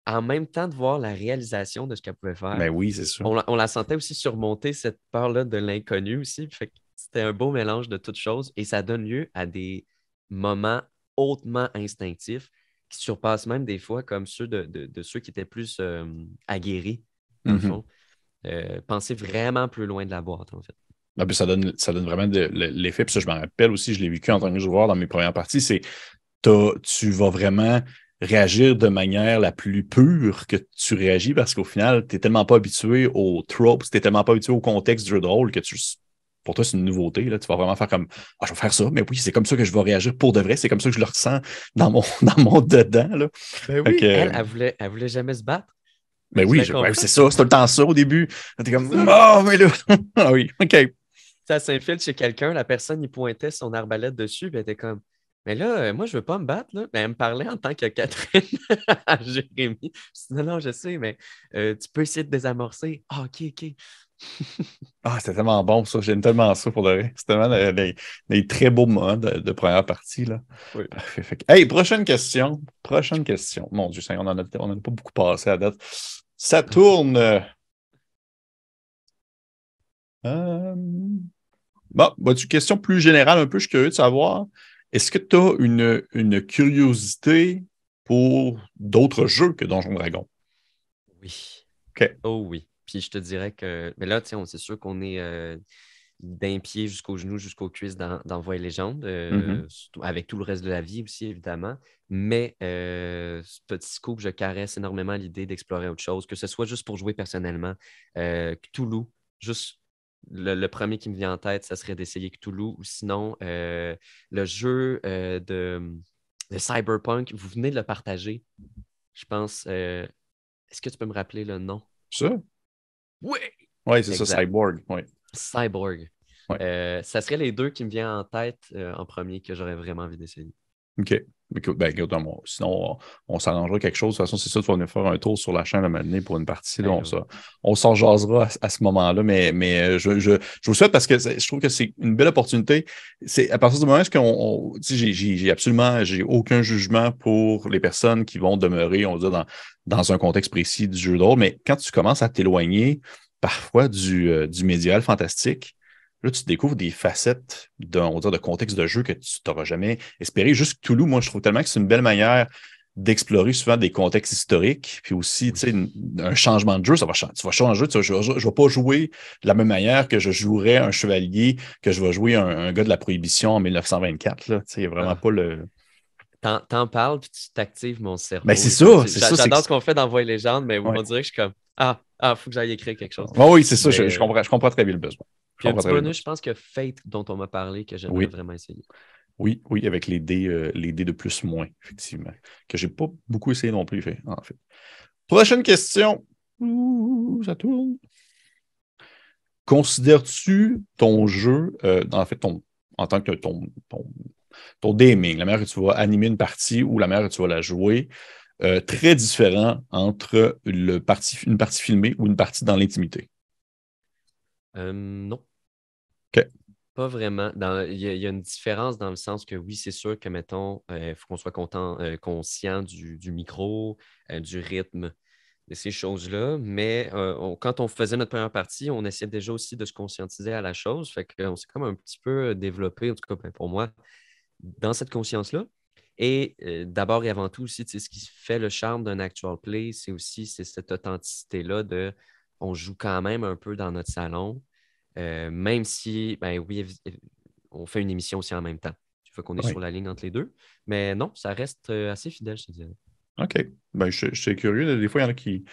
en même temps de voir la réalisation de ce qu'elle pouvait faire, ben oui, c'est On, la sentait aussi surmonter cette peur-là de l'inconnu aussi. Fait c'était un beau mélange de toutes choses et ça donne lieu à des moments hautement instinctifs qui surpassent même des fois comme ceux de, ceux qui étaient plus euh, aguerris, dans le fond. Euh, penser vraiment plus loin de la boîte, en fait. Ah, ça, donne, ça donne vraiment l'effet. Puis ça, je m'en rappelle aussi, je l'ai vécu en tant que joueur dans mes premières parties, c'est tu vas vraiment réagir de manière la plus pure que tu réagis parce qu'au final, tu n'es tellement pas habitué aux tropes, tu n'es tellement pas habitué au contexte du jeu de rôle que tu, pour toi, c'est une nouveauté. Là. Tu vas vraiment faire comme Ah, je vais faire ça, mais oui, c'est comme ça que je vais réagir pour de vrai. C'est comme ça que je le ressens dans mon, dans mon dedans. Là. Ben oui, elle, elle, voulait, elle voulait jamais se battre. Mais oui, c'est ça, c'est tout le temps ça au début. T'es comme, oh, mais là, ah oui, OK. Ça s'infiltre chez quelqu'un, la personne, il pointait son arbalète dessus, puis elle était comme, mais là, euh, moi, je veux pas me battre. Là. Mais elle me parlait en tant que Catherine à Jérémy. Je dis, non, non, je sais, mais euh, tu peux essayer de désamorcer. Ah, OK, OK. ah, c'était tellement bon, ça. J'aime tellement ça pour le vrai. C'était tellement des, très beaux moments de, première partie. Là. Oui. Hey, prochaine question. Prochaine question. Mon Dieu, on n'en a, on a pas beaucoup passé à date. Ça tourne. Euh... Bon, bah, une question plus générale, un peu, je suis curieux de savoir. Est-ce que tu as une, une, curiosité pour d'autres jeux que Donjon Dragon? Oui. OK. Oh oui. Puis je te dirais que. Mais là, c'est sûr qu'on est euh, d'un pied jusqu'au genou, jusqu'aux cuisses dans, dans Voix et Légende, euh, mm-hmm. avec tout le reste de la vie aussi, évidemment. Mais euh, petit scoop, je caresse énormément l'idée d'explorer autre chose, que ce soit juste pour jouer personnellement. Cthulhu, juste le, premier qui me vient en tête, ça serait d'essayer Cthulhu, ou sinon euh, le jeu de, Cyberpunk, vous venez de le partager. Je pense. Est-ce que tu peux me rappeler le nom? Ça? Oui! Oui, c'est ça, Cyborg. Cyborg. Ouais. ça serait les deux qui me viennent en tête en premier que j'aurais vraiment envie d'essayer. OK. Ben, sinon, on, s'arrangera quelque chose. De toute façon, c'est ça, tu vas venir faire un tour sur la chaîne à un pour une partie. Là, on, s'en jasera à, ce moment-là, mais, mais euh, je, je, je, vous souhaite parce que je trouve que c'est une belle opportunité. C'est à partir du moment où on, j'ai absolument j'ai aucun jugement pour les personnes qui vont demeurer, on va dire, dans, dans un contexte précis du jeu de rôle, mais quand tu commences à t'éloigner parfois du, euh, du médial fantastique, Là, tu découvres des facettes de, de contexte de jeu que tu n'auras jamais espéré. Juste Toulouse, moi, je trouve tellement que c'est une belle manière d'explorer souvent des contextes historiques, puis aussi, tu sais, un changement de jeu, ça va changer. Tu vas changer, je ne vais pas jouer de la même manière que je jouerais un chevalier, que je vais jouer un, gars de la Prohibition en 1924. Là. Tu sais, il n'y a vraiment ah. pas le... T'en parles, puis tu t'actives mon cerveau. Ben, c'est ça, c'est ça. J'adore ce qu'on fait dans Voix légende, mais on dirait que je suis comme, ah, ah, faut que j'aille écrire quelque chose. oui, c'est ça, je, comprends, je comprends très bien le besoin. Puis un petit bonus, je pense que Fate, dont on m'a parlé, que j'aimerais vraiment essayer. Oui, oui, avec les dés, euh, les dés de plus-moins, effectivement. Que j'ai pas beaucoup essayé non plus, en fait. Prochaine question. Ouh, ça tourne. Considères-tu ton jeu, euh, en fait, ton, en tant que ton, ton, ton DMing, la manière que tu vas animer une partie ou la manière que tu vas la jouer, euh, très différent entre le une partie filmée ou une partie dans l'intimité? non. Pas vraiment. Il y, a une différence dans le sens que oui, c'est sûr que, mettons, il euh, faut qu'on soit euh, conscient du, micro, euh, du rythme, de ces choses-là. Mais quand on faisait notre première partie, on essayait déjà aussi de se conscientiser à la chose. Fait qu'on s'est comme un petit peu développé, en tout cas ben, pour moi, dans cette conscience-là. Et d'abord et avant tout aussi, ce qui fait le charme d'un actual play, c'est aussi cette authenticité-là de on joue quand même un peu dans notre salon. Euh, même si, ben oui, on fait une émission aussi en même temps. Tu veux qu'on est sur la ligne entre les deux. Mais non, ça reste euh, assez fidèle, je te dirais. OK. Ben, je, suis curieux. Des fois, il y en a qui.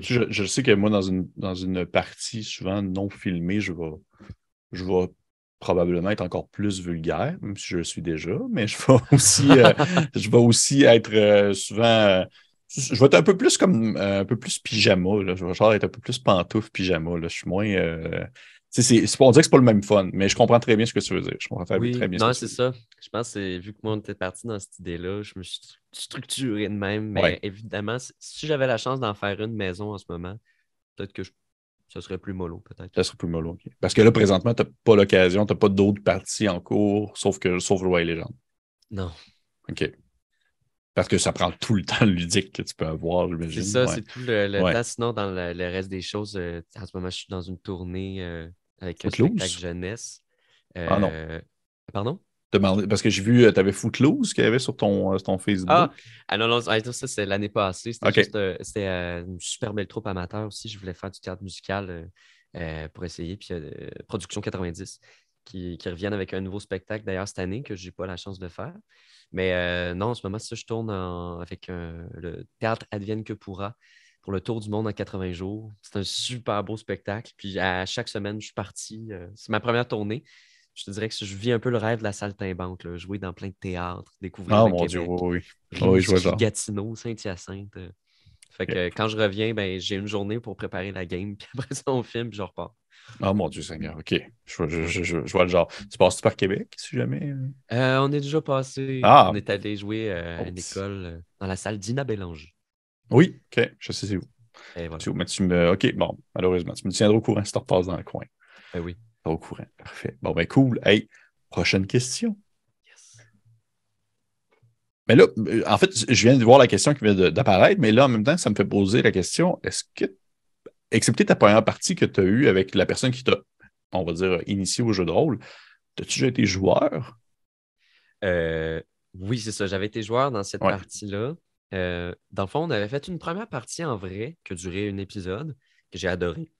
Je, sais que moi, dans une, dans une partie souvent non filmée, je vais, je vais probablement être encore plus vulgaire, même si je le suis déjà, mais je vais aussi, euh, je vais aussi être souvent je vais être un peu plus comme un peu plus pyjama. Là. Je vais genre être un peu plus pantoufle pyjama. Là. Je suis moins. C'est, on dirait que c'est pas le même fun, mais je comprends très bien ce que tu veux dire. Je comprends très, oui, très bien. Non, c'est ça. Je pense que vu que moi, on était parti dans cette idée-là, je me suis structuré de même. Mais évidemment, si j'avais la chance d'en faire une maison en ce moment, peut-être que ça serait plus mollo, peut-être. Ça serait plus mollo, OK. Parce que là, présentement, tu n'as pas l'occasion, tu n'as pas d'autres parties en cours, sauf que sauf le et Légende. Non. OK. Parce que ça prend tout le temps ludique que tu peux avoir, j'imagine. C'est ça, c'est tout le, temps. Sinon, dans le, reste des choses, euh, en ce moment, je suis dans une tournée euh, avec spectacle jeunesse. ah non. Euh, pardon? Parce que j'ai vu, tu avais Footloose qu'il y avait sur ton, ton Facebook. Ah, ah non, non, ça, c'est l'année passée. C'était une super belle troupe amateur aussi. Je voulais faire du théâtre musical pour essayer. Puis Production 90 qui, qui, reviennent avec un nouveau spectacle d'ailleurs cette année que je n'ai pas la chance de faire. Mais euh, non, en ce moment, ça, je tourne avec euh, le théâtre Advienne que pourra pour le tour du monde en 80 jours. C'est un super beau spectacle. Puis à chaque semaine, je suis parti. Euh, c'est ma première tournée. Je te dirais que je vis un peu le rêve de la salle Timbanque, jouer dans plein de théâtres, découvrir ah, mon Dieu, oui, oui. je vois Gatineau, Saint-Hyacinthe. Fait que quand je reviens, ben, j'ai une journée pour préparer la game, puis après ça, on filme, puis je repars. Oh mon Dieu Seigneur, OK. Je, vois le genre. Tu passes par Québec, si jamais? Euh? Euh, on est déjà passé. Ah! On est allé jouer euh, à une école dans la salle d'Ina Bélange. Oui, OK. Je sais c'est où. Mais tu me... OK, bon, malheureusement. Tu me tiendras au courant si tu repasses dans le coin. Ben oui. Au courant. Parfait. Bon, ben cool. Hey, prochaine question. Yes. Mais là, en fait, je viens de voir la question qui vient d'apparaître, mais là, en même temps, ça me fait poser la question est-ce que excepté ta première partie que tu as eue avec la personne qui t'a, on va dire, initié au jeu de rôle, as-tu déjà été joueur? Euh, oui, c'est ça. J'avais été joueur dans cette partie-là. Euh, dans le fond, on avait fait une première partie en vrai qui a duré un épisode que j'ai adoré.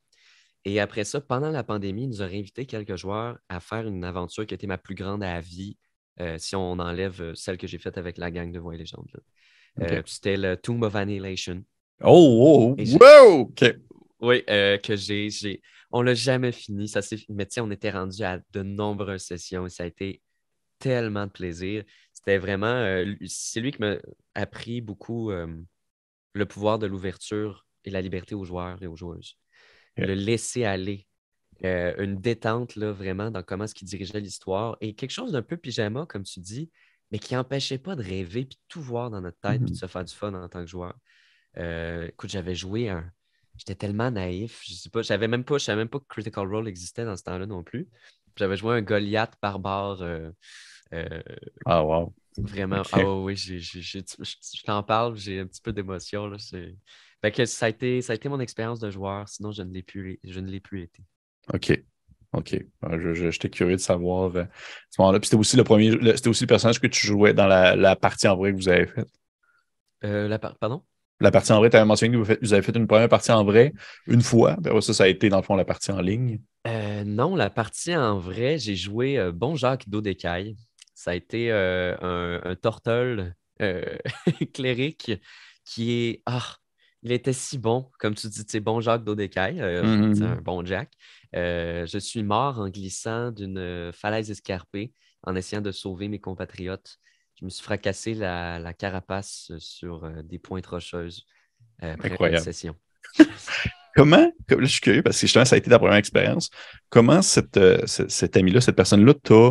Et après ça, pendant la pandémie, il nous a invité quelques joueurs à faire une aventure qui a été ma plus grande à vie, euh, si on enlève celle que j'ai faite avec la gang de Voix et Légendes. C'était le Tomb of Annihilation. Oh, oh, wow! OK. Oui, euh, que j'ai. On l'a jamais fini. Ça Mais sais, on était rendu à de nombreuses sessions et ça a été tellement de plaisir. C'était vraiment. Euh, c'est lui qui m'a appris beaucoup euh, le pouvoir de l'ouverture et la liberté aux joueurs et aux joueuses. Le laisser aller. une détente, là, vraiment, dans comment est-ce qu'il dirigeait l'histoire. Et quelque chose d'un peu pyjama, comme tu dis, mais qui n'empêchait pas de rêver puis de tout voir dans notre tête puis de mm-hmm. se faire du fun en tant que joueur. écoute, j'avais joué un. J'étais tellement naïf. Je sais pas, j'avais même pas, je savais même pas que Critical Role existait dans ce temps-là non plus. J'avais joué un Goliath barbare. Ah, wow. Vraiment. Ah oui, je t'en parle, j'ai un petit peu d'émotion. Fait que ça a, été, ça a été mon expérience de joueur, sinon je ne l'ai plus, je ne l'ai plus été. OK. OK. J'étais curieux de savoir euh, à ce moment-là. Puis c'était aussi le premier, c'était aussi le personnage que tu jouais dans la, partie en vrai que vous avez faite. Euh, la pardon? La partie en vrai, tu avais mentionné que vous, avez fait une première partie en vrai une fois. ça, ça a été dans le fond la partie en ligne. Euh, non, la partie en vrai, j'ai joué Bon Jacques d'Odécaille. Ça a été euh, un, un, tortle euh, clérique qui est. Ah, il était si bon, comme tu dis, c'est bon Jacques d'Odecaille, euh, mm-hmm. c'est un bon Jack. je suis mort en glissant d'une falaise escarpée en essayant de sauver mes compatriotes. Je me suis fracassé la, carapace sur des pointes rocheuses après Incroyable. session. Comment, je suis curieux parce que justement, ça a été ta première expérience. Comment cette, cet ami-là, cette personne-là t'a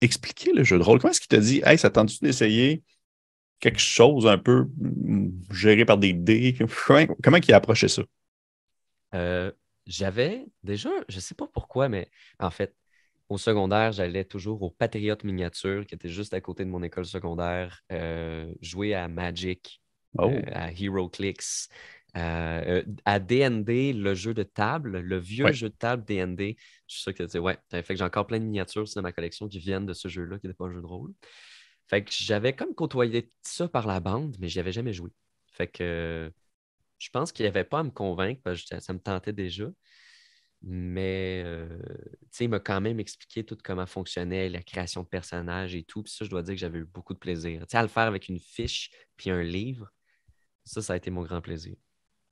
expliquer le jeu de rôle. Comment est-ce qu'il t'a dit Hey, ça tente-tu d'essayer quelque chose un peu mm, géré par des dés? Comment, il a approché ça? Euh, j'avais déjà, je ne sais pas pourquoi, mais en fait, au secondaire, j'allais toujours au Patriote Miniature, qui était juste à côté de mon école secondaire, euh, jouer à Magic, oh. euh, à Hero Clicks, euh, à DND, le jeu de table, le vieux jeu de table DND, je suis sûr que tu ouais, fait que j'ai encore plein de miniatures dans ma collection qui viennent de ce jeu-là, qui n'était pas un jeu de rôle. Fait que j'avais comme côtoyé ça par la bande, mais je n'y avais jamais joué. Fait que je pense qu'il n'y avait pas à me convaincre, parce que ça me tentait déjà. Mais euh, il m'a quand même expliqué tout comment fonctionnait la création de personnages et tout. Puis ça, je dois dire que j'avais eu beaucoup de plaisir. à le faire avec une fiche puis un livre, ça, ça a été mon grand plaisir.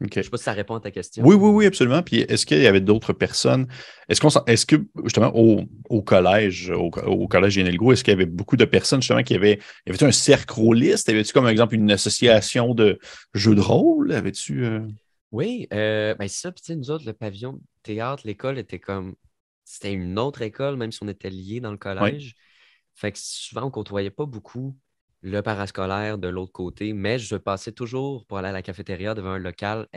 Je ne sais pas si ça répond à ta question. Oui, oui, oui, absolument. Puis est-ce qu'il y avait d'autres personnes? Est-ce qu'on est-ce que justement au, collège, au, collège Yenelgo, est-ce qu'il y avait beaucoup de personnes justement qui avaient. Y avait-tu un cercle rôliste? Avait-tu comme exemple une association de jeux de rôle? Avais-tu. Euh? Oui, euh, ben ça, puis nous autres, le pavillon théâtre, l'école était comme. C'était une autre école, même si on était liés dans le collège. Fait que souvent, on ne côtoyait pas beaucoup le parascolaire de l'autre côté, mais je passais toujours pour aller à la cafétéria devant un local.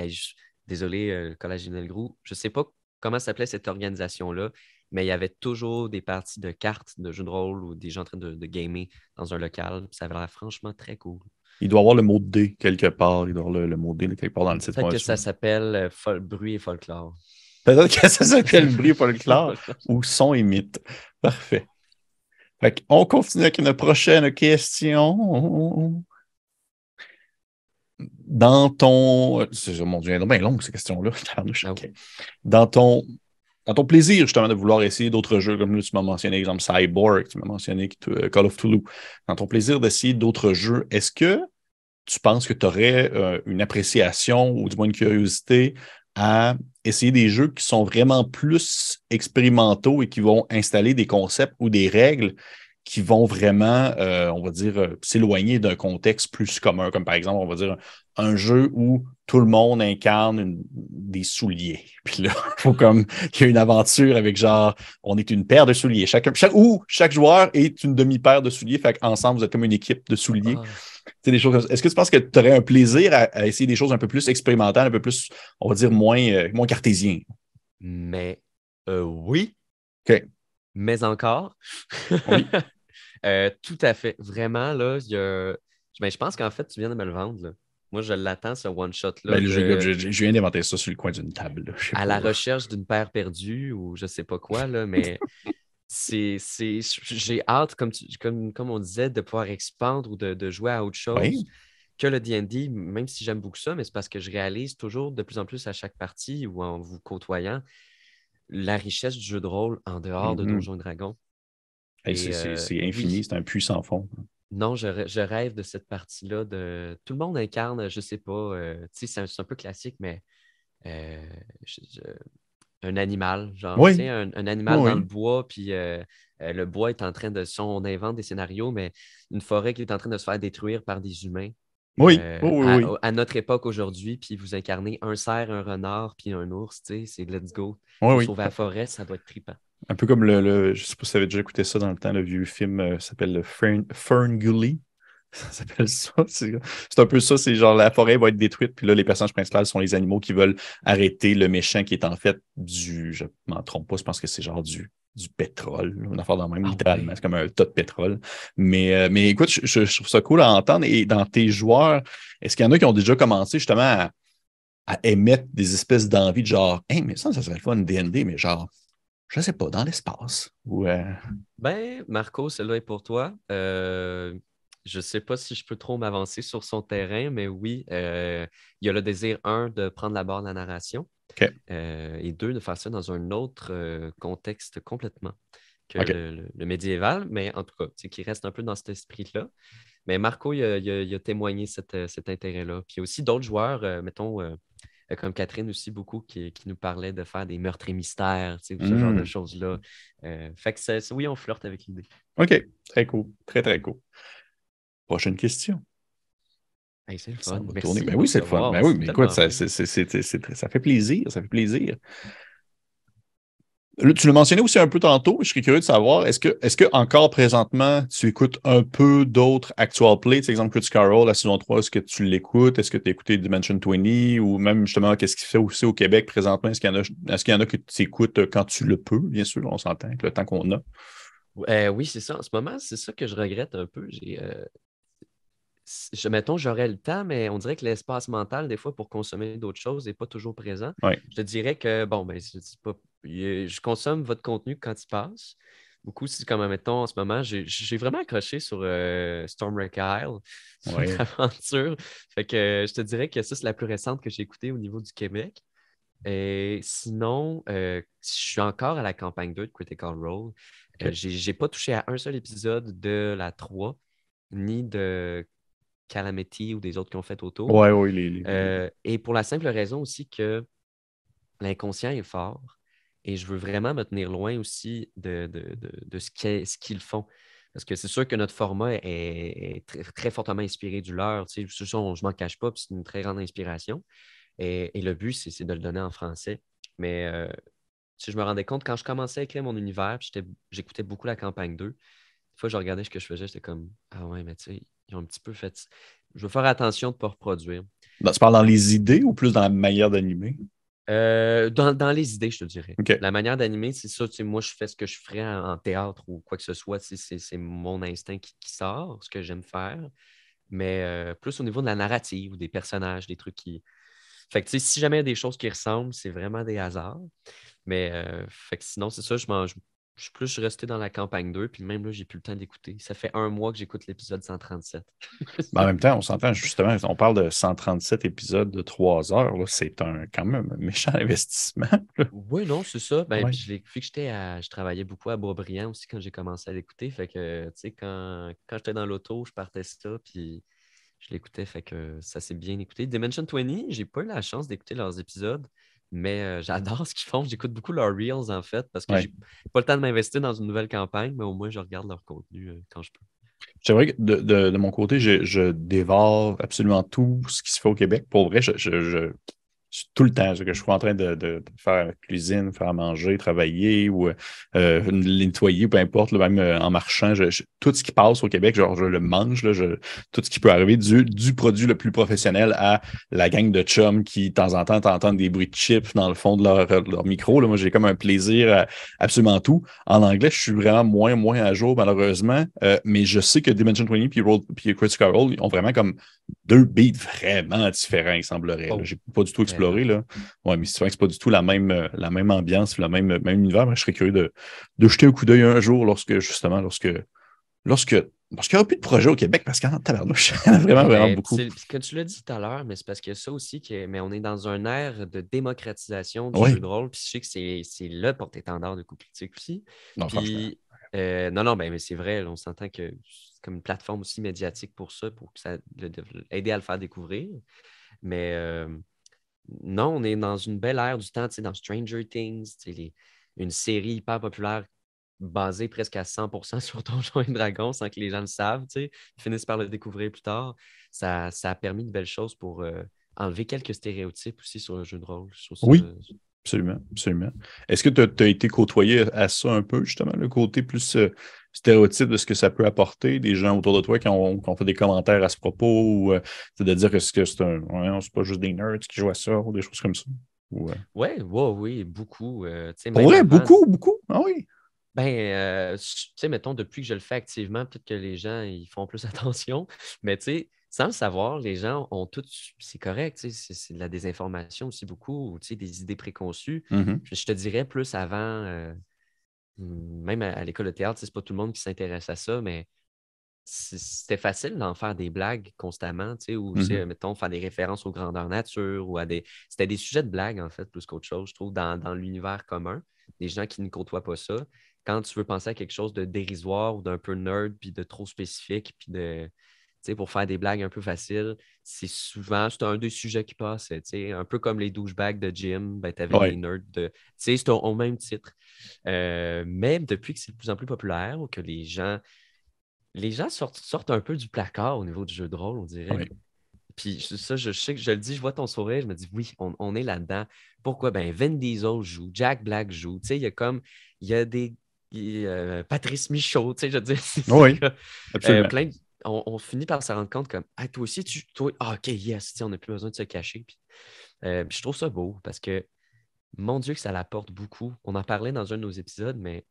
désolé, euh, Collège je ne sais pas comment s'appelait cette organisation-là, mais il y avait toujours des parties de cartes, de jeux de rôle ou des gens en train de, gamer dans un local. Ça avait l'air franchement très cool. Il doit avoir le mot D quelque part. Il doit avoir le, mot D quelque part dans le site. Peut-être que ça s'appelle euh, bruit et folklore. Peut-être que ça s'appelle bruit et folklore ou son et mythe. Parfait on continue avec une prochaine question. Dans ton. Mon Dieu, bien longue ces questions-là. Ah dans ton, dans ton plaisir, justement, de vouloir essayer d'autres jeux, comme tu m'as mentionné, exemple Cyborg, tu m'as mentionné euh, Call of Toulouse. Dans ton plaisir d'essayer d'autres jeux, est-ce que tu penses que tu aurais euh, une appréciation ou du moins une curiosité à essayer des jeux qui sont vraiment plus expérimentaux et qui vont installer des concepts ou des règles qui vont vraiment, euh, on va dire, euh, s'éloigner d'un contexte plus commun, comme par exemple, on va dire un jeu où tout le monde incarne des souliers. Puis là, il faut comme qu'il y ait une aventure avec genre, on est une paire de souliers. Chaque, ou chaque joueur est une demi-paire de souliers. Fait qu'ensemble, vous êtes comme une équipe de souliers. Ah. Des choses Est-ce que tu penses que tu aurais un plaisir à, essayer des choses un peu plus expérimentales, un peu plus, on va dire, moins, euh, moins cartésien? Mais oui. OK. Mais encore. Oui. Euh, tout à fait. Vraiment, là, il y a... Ben, je pense qu'en fait, tu viens de me le vendre. Moi, je l'attends, ce one-shot-là. Ben, je, viens d'inventer ça sur le coin d'une table. À la recherche d'une paire perdue ou je sais pas quoi, là, mais c'est, j'ai hâte, comme, comme, comme on disait, de pouvoir expandre ou de, jouer à autre chose. Que le DD, même si j'aime beaucoup ça, mais c'est parce que je réalise toujours de plus en plus à chaque partie ou en vous côtoyant la richesse du jeu de rôle en dehors de mm-hmm. Donjons et Dragons. Euh, c'est infini, c'est un puissant fond. Non, je, rêve de cette partie-là. De... Tout le monde incarne, je sais pas, euh, c'est un, peu classique, mais euh, un animal, genre, un, un, animal dans le bois, puis le bois est en train de. On invente des scénarios, mais une forêt qui est en train de se faire détruire par des humains. Oui, euh, oui, oui, à, oui. à notre époque aujourd'hui, puis vous incarnez un cerf, un renard, puis un ours, tu sais, c'est let's go. Oui, sauver la forêt, ça doit être trippant. Un peu comme le, le- je sais pas si tu avais déjà écouté ça dans le temps, le vieux film euh, s'appelle le Fern, Ferngully. Ça s'appelle ça. C'est un peu ça. C'est genre la forêt va être détruite, puis là, les personnages principaux sont les animaux qui veulent arrêter le méchant qui est en fait du. Je m'en trompe pas, je pense que c'est genre du, du pétrole. Une affaire dans le même, Ah littéralement. ouais. C'est comme un tas de pétrole. Mais, euh, mais écoute, je, je- je trouve ça cool à entendre. Et dans tes joueurs, est-ce qu'il y en a qui ont déjà commencé justement à, à émettre des espèces d'envie de genre, hey, mais ça, ça serait le fun, DND, mais genre, je sais pas, dans l'espace. Ou, euh, Ben, Marco, celle-là est pour toi. Euh, je ne sais pas si je peux trop m'avancer sur son terrain, mais oui, euh, il y a le désir, un, de prendre la barre de la narration, euh, et deux, de faire ça dans un autre euh, contexte complètement que le, le- le médiéval, mais en tout cas, c'est qui reste un peu dans cet esprit-là. Mais Marco, il a, il a- il a témoigné cet, cet intérêt-là. Puis il y a aussi d'autres joueurs, mettons, comme Catherine aussi, beaucoup, qui, qui nous parlaient de faire des meurtres et mystères, tu sais, ou ce genre de Mm. choses-là. Euh, fait que oui, on flirte avec l'idée. OK, très cool. Très, très cool. Prochaine question. Hey, c'est le fun. Merci. Ben oui, c'est le fun. Ben oui, mais écoute, ça, fun. c'est- c'est- c'est- c'est très- ça fait plaisir. Ça fait plaisir. Tu l'as mentionné aussi un peu tantôt, je serais curieux de savoir, est-ce que, est-ce que encore présentement, tu écoutes un peu d'autres actual plays, par exemple Critical Role, la saison 3, est-ce que tu l'écoutes? Est-ce que tu as écouté Dimension 20 ou même justement, qu'est-ce qu'il fait aussi au Québec présentement? Est-ce qu'il y en a, est-ce qu'il y en a que tu écoutes quand tu le peux, bien sûr, on s'entend, avec le temps qu'on a? Euh, oui, c'est ça. En ce moment, c'est ça que je regrette un peu. J'ai, euh, je, mettons, j'aurais le temps, mais on dirait que l'espace mental, des fois, pour consommer d'autres choses, n'est pas toujours présent. Ouais. Je te dirais que, bon, ben, c'est c'est pas, je consomme votre contenu quand il passe. Beaucoup, c'est comme, mettons, en ce moment, j'ai vraiment accroché sur euh, Stormwreck Isle, sur Ouais. Fait que euh, je te dirais que ça, c'est la plus récente que j'ai écoutée au niveau du Québec. Et sinon, euh, je suis encore à la campagne 2 de Critical Role. Euh, Ok. j'ai j'ai pas touché à un seul épisode de la 3, ni de Calamity ou des autres qui ont fait autour. Ouais, ouais, les, les- Euh, et pour la simple raison aussi que l'inconscient est fort et je veux vraiment me tenir loin aussi de, de- de- de ce qu'ils font. Parce que c'est sûr que notre format est, est très, très fortement inspiré du leur. Tu sais, je ne m'en cache pas, c'est une très grande inspiration. Et, et le but, c'est de le donner en français. Mais euh, sais, je me rendais compte quand je commençais à écrire mon univers, j'écoutais beaucoup la campagne 2. Des fois, je regardais ce que je faisais, j'étais comme Ah ouais, mais tu sais, ils ont un petit peu fait. Je veux faire attention de ne pas reproduire. Dans- tu parles dans les idées ou plus dans la manière d'animer? Euh, dans, dans les idées, je te dirais. La manière d'animer, c'est ça. Moi, je fais ce que je ferais en, en théâtre ou quoi que ce soit. C'est mon instinct qui, qui sort, ce que j'aime faire. Mais euh, plus au niveau de la narrative ou des personnages, des trucs qui. Fait que, tu sais, si jamais il y a des choses qui ressemblent, c'est vraiment des hasards. Mais euh, fait que sinon, c'est ça, je, je, je suis plus resté dans la campagne 2, puis même là, j'ai plus le temps d'écouter. Ça fait un mois que j'écoute l'épisode 137. Ben, en même temps, on s'entend justement, on parle de 137 épisodes de 3 heures. C'est un quand même un méchant investissement. Oui, non, c'est ça. Ben, Ouais. je vu que j'étais je travaillais beaucoup à Boisbriand aussi quand j'ai commencé à l'écouter. Fait que, tu sais, quand, quand j'étais dans l'auto, je partais ça, puis je l'écoutais. Fait que ça s'est bien écouté. Dimension 20, j'ai pas eu la chance d'écouter leurs épisodes, mais euh, j'adore ce qu'ils font. J'écoute beaucoup leurs Reels, en fait, parce que Ouais. j'ai pas le temps de m'investir dans une nouvelle campagne, mais au moins, je regarde leur contenu euh, quand je peux. C'est vrai que de, de- de mon côté, je, je dévore absolument tout ce qui se fait au Québec. Pour vrai, je, je- je- je- tout le temps, ce que je suis en train de, de- de faire cuisine, faire à manger, travailler ou euh, nettoyer, peu importe, là, même euh, en marchant, je- je- tout ce qui passe au Québec, genre, je le mange, là, je- tout ce qui peut arriver, du, du produit le plus professionnel à la gang de chums qui, de temps en temps, t'entendent des bruits de chips dans le fond de leur, leur micro. Là. Moi, j'ai comme un plaisir à absolument tout. En anglais, je suis vraiment moins, moins à jour, malheureusement. Euh, mais je sais que Dimension 20 puis, Roll, puis Critical Role ils ont vraiment comme deux beats vraiment différents, il semblerait. Oh. J'ai pas du tout exploré. Là. Ouais, mais c'est vrai que c'est pas du tout la même, euh, la même ambiance, le même, même univers. Mais je serais curieux de, de jeter un coup d'œil un jour lorsque, justement, lorsque. lorsque parce qu'il n'y aura plus de projet au Québec, parce qu'en tabarnouche, il y en a vraiment, vraiment Mais beaucoup. c'est- Comme tu l'as dit tout à l'heure, mais c'est parce que ça aussi, que, mais on est dans un ère de démocratisation du Oui. jeu de rôle. Puis je sais que c'est c'est le porte-étendard de coup critique aussi. Non. Puis, euh, non, non, ben, mais c'est vrai, on s'entend que c'est comme une plateforme aussi médiatique pour ça, pour que ça, le- aider à le faire découvrir. Mais euh, non, on est dans une belle ère du temps, tu sais, dans Stranger Things, tu sais, les- une série hyper populaire basé presque à 100% sur Donjons et Dragons sans que les gens le savent, ils finissent par le découvrir plus tard. Ça, ça a permis de belles choses pour euh, enlever quelques stéréotypes aussi sur le jeu de rôle. oui, absolument, absolument. Est-ce que tu as, été côtoyé à ça un peu, justement, le côté plus euh, stéréotype de ce que ça peut apporter, des gens autour de toi qui ont, fait des commentaires à ce propos, ou euh, de dire que c'est un, c'est pas juste des nerds qui jouent à ça, ou des choses comme ça? Oui, ouais, oui, beaucoup. Oui, beaucoup, beaucoup. Ah oui. Ben, euh, tu sais, mettons, depuis que je le fais activement, peut-être que les gens ils font plus attention. Mais tu sais, sans le savoir, les gens ont tout. C'est correct, c'est de la désinformation aussi beaucoup, sais, des idées préconçues. Mmh je, te dirais plus avant, euh, même à, l'école de théâtre, c'est pas tout le monde qui s'intéresse à ça, mais c'était facile d'en faire des blagues constamment, tu sais, ou, mmh mettons, faire des références aux grandeurs nature ou à des. C'était des sujets de blagues, en fait, plus qu'autre chose, je trouve, dans, dans l'univers commun. Des gens qui ne côtoient pas ça quand tu veux penser à quelque chose de dérisoire ou d'un peu nerd, puis de trop spécifique, puis de, pour faire des blagues un peu faciles, c'est souvent c'est un des sujets qui passe. Un peu comme les douchebags de Jim, ben, tu avais les nerds de. C'est au même titre. Euh, même depuis que c'est de plus en plus populaire ou que les gens. Les gens sortent, sortent un peu du placard au niveau du jeu de rôle, on dirait. Puis ça, je sais que je le dis, je vois ton sourire, je me dis oui, on, est là-dedans. Pourquoi? Ben, Vin Diesel joue, Jack Black joue. Tu sais, il y a comme, il y a des euh, Patrice Michaud, tu sais, je veux dire. Oui, euh, plein on, finit par se rendre compte comme, toi aussi, tu. Toi... Ah, ok, yes, on n'a plus besoin de se cacher. Euh, puis, je trouve ça beau parce que, mon Dieu, que ça l'apporte beaucoup. On en parlait dans un de nos épisodes, mais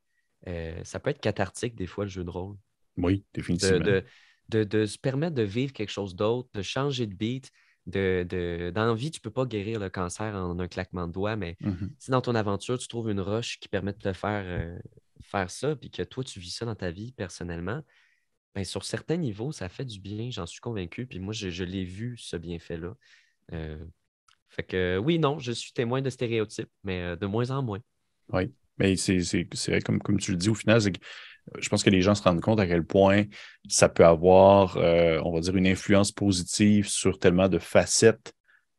ça peut être cathartique des fois, le jeu de rôle. Oui, définitivement. De, se permettre de vivre quelque chose d'autre, de changer de beat, de, d'envie, tu ne peux pas guérir le cancer en un claquement de doigts, mais mm-hmm. si dans ton aventure, tu trouves une roche qui permet de te faire faire ça, puis que toi, tu vis ça dans ta vie personnellement, bien, sur certains niveaux, ça fait du bien, j'en suis convaincu. Puis moi, je, l'ai vu, ce bienfait-là. Euh, fait que oui, non, je suis témoin de stéréotypes, mais euh, de moins en moins. Oui, mais c'est vrai, comme, comme tu le dis, au final, euh, je pense que les gens se rendent compte à quel point ça peut avoir, on va dire, une influence positive sur tellement de facettes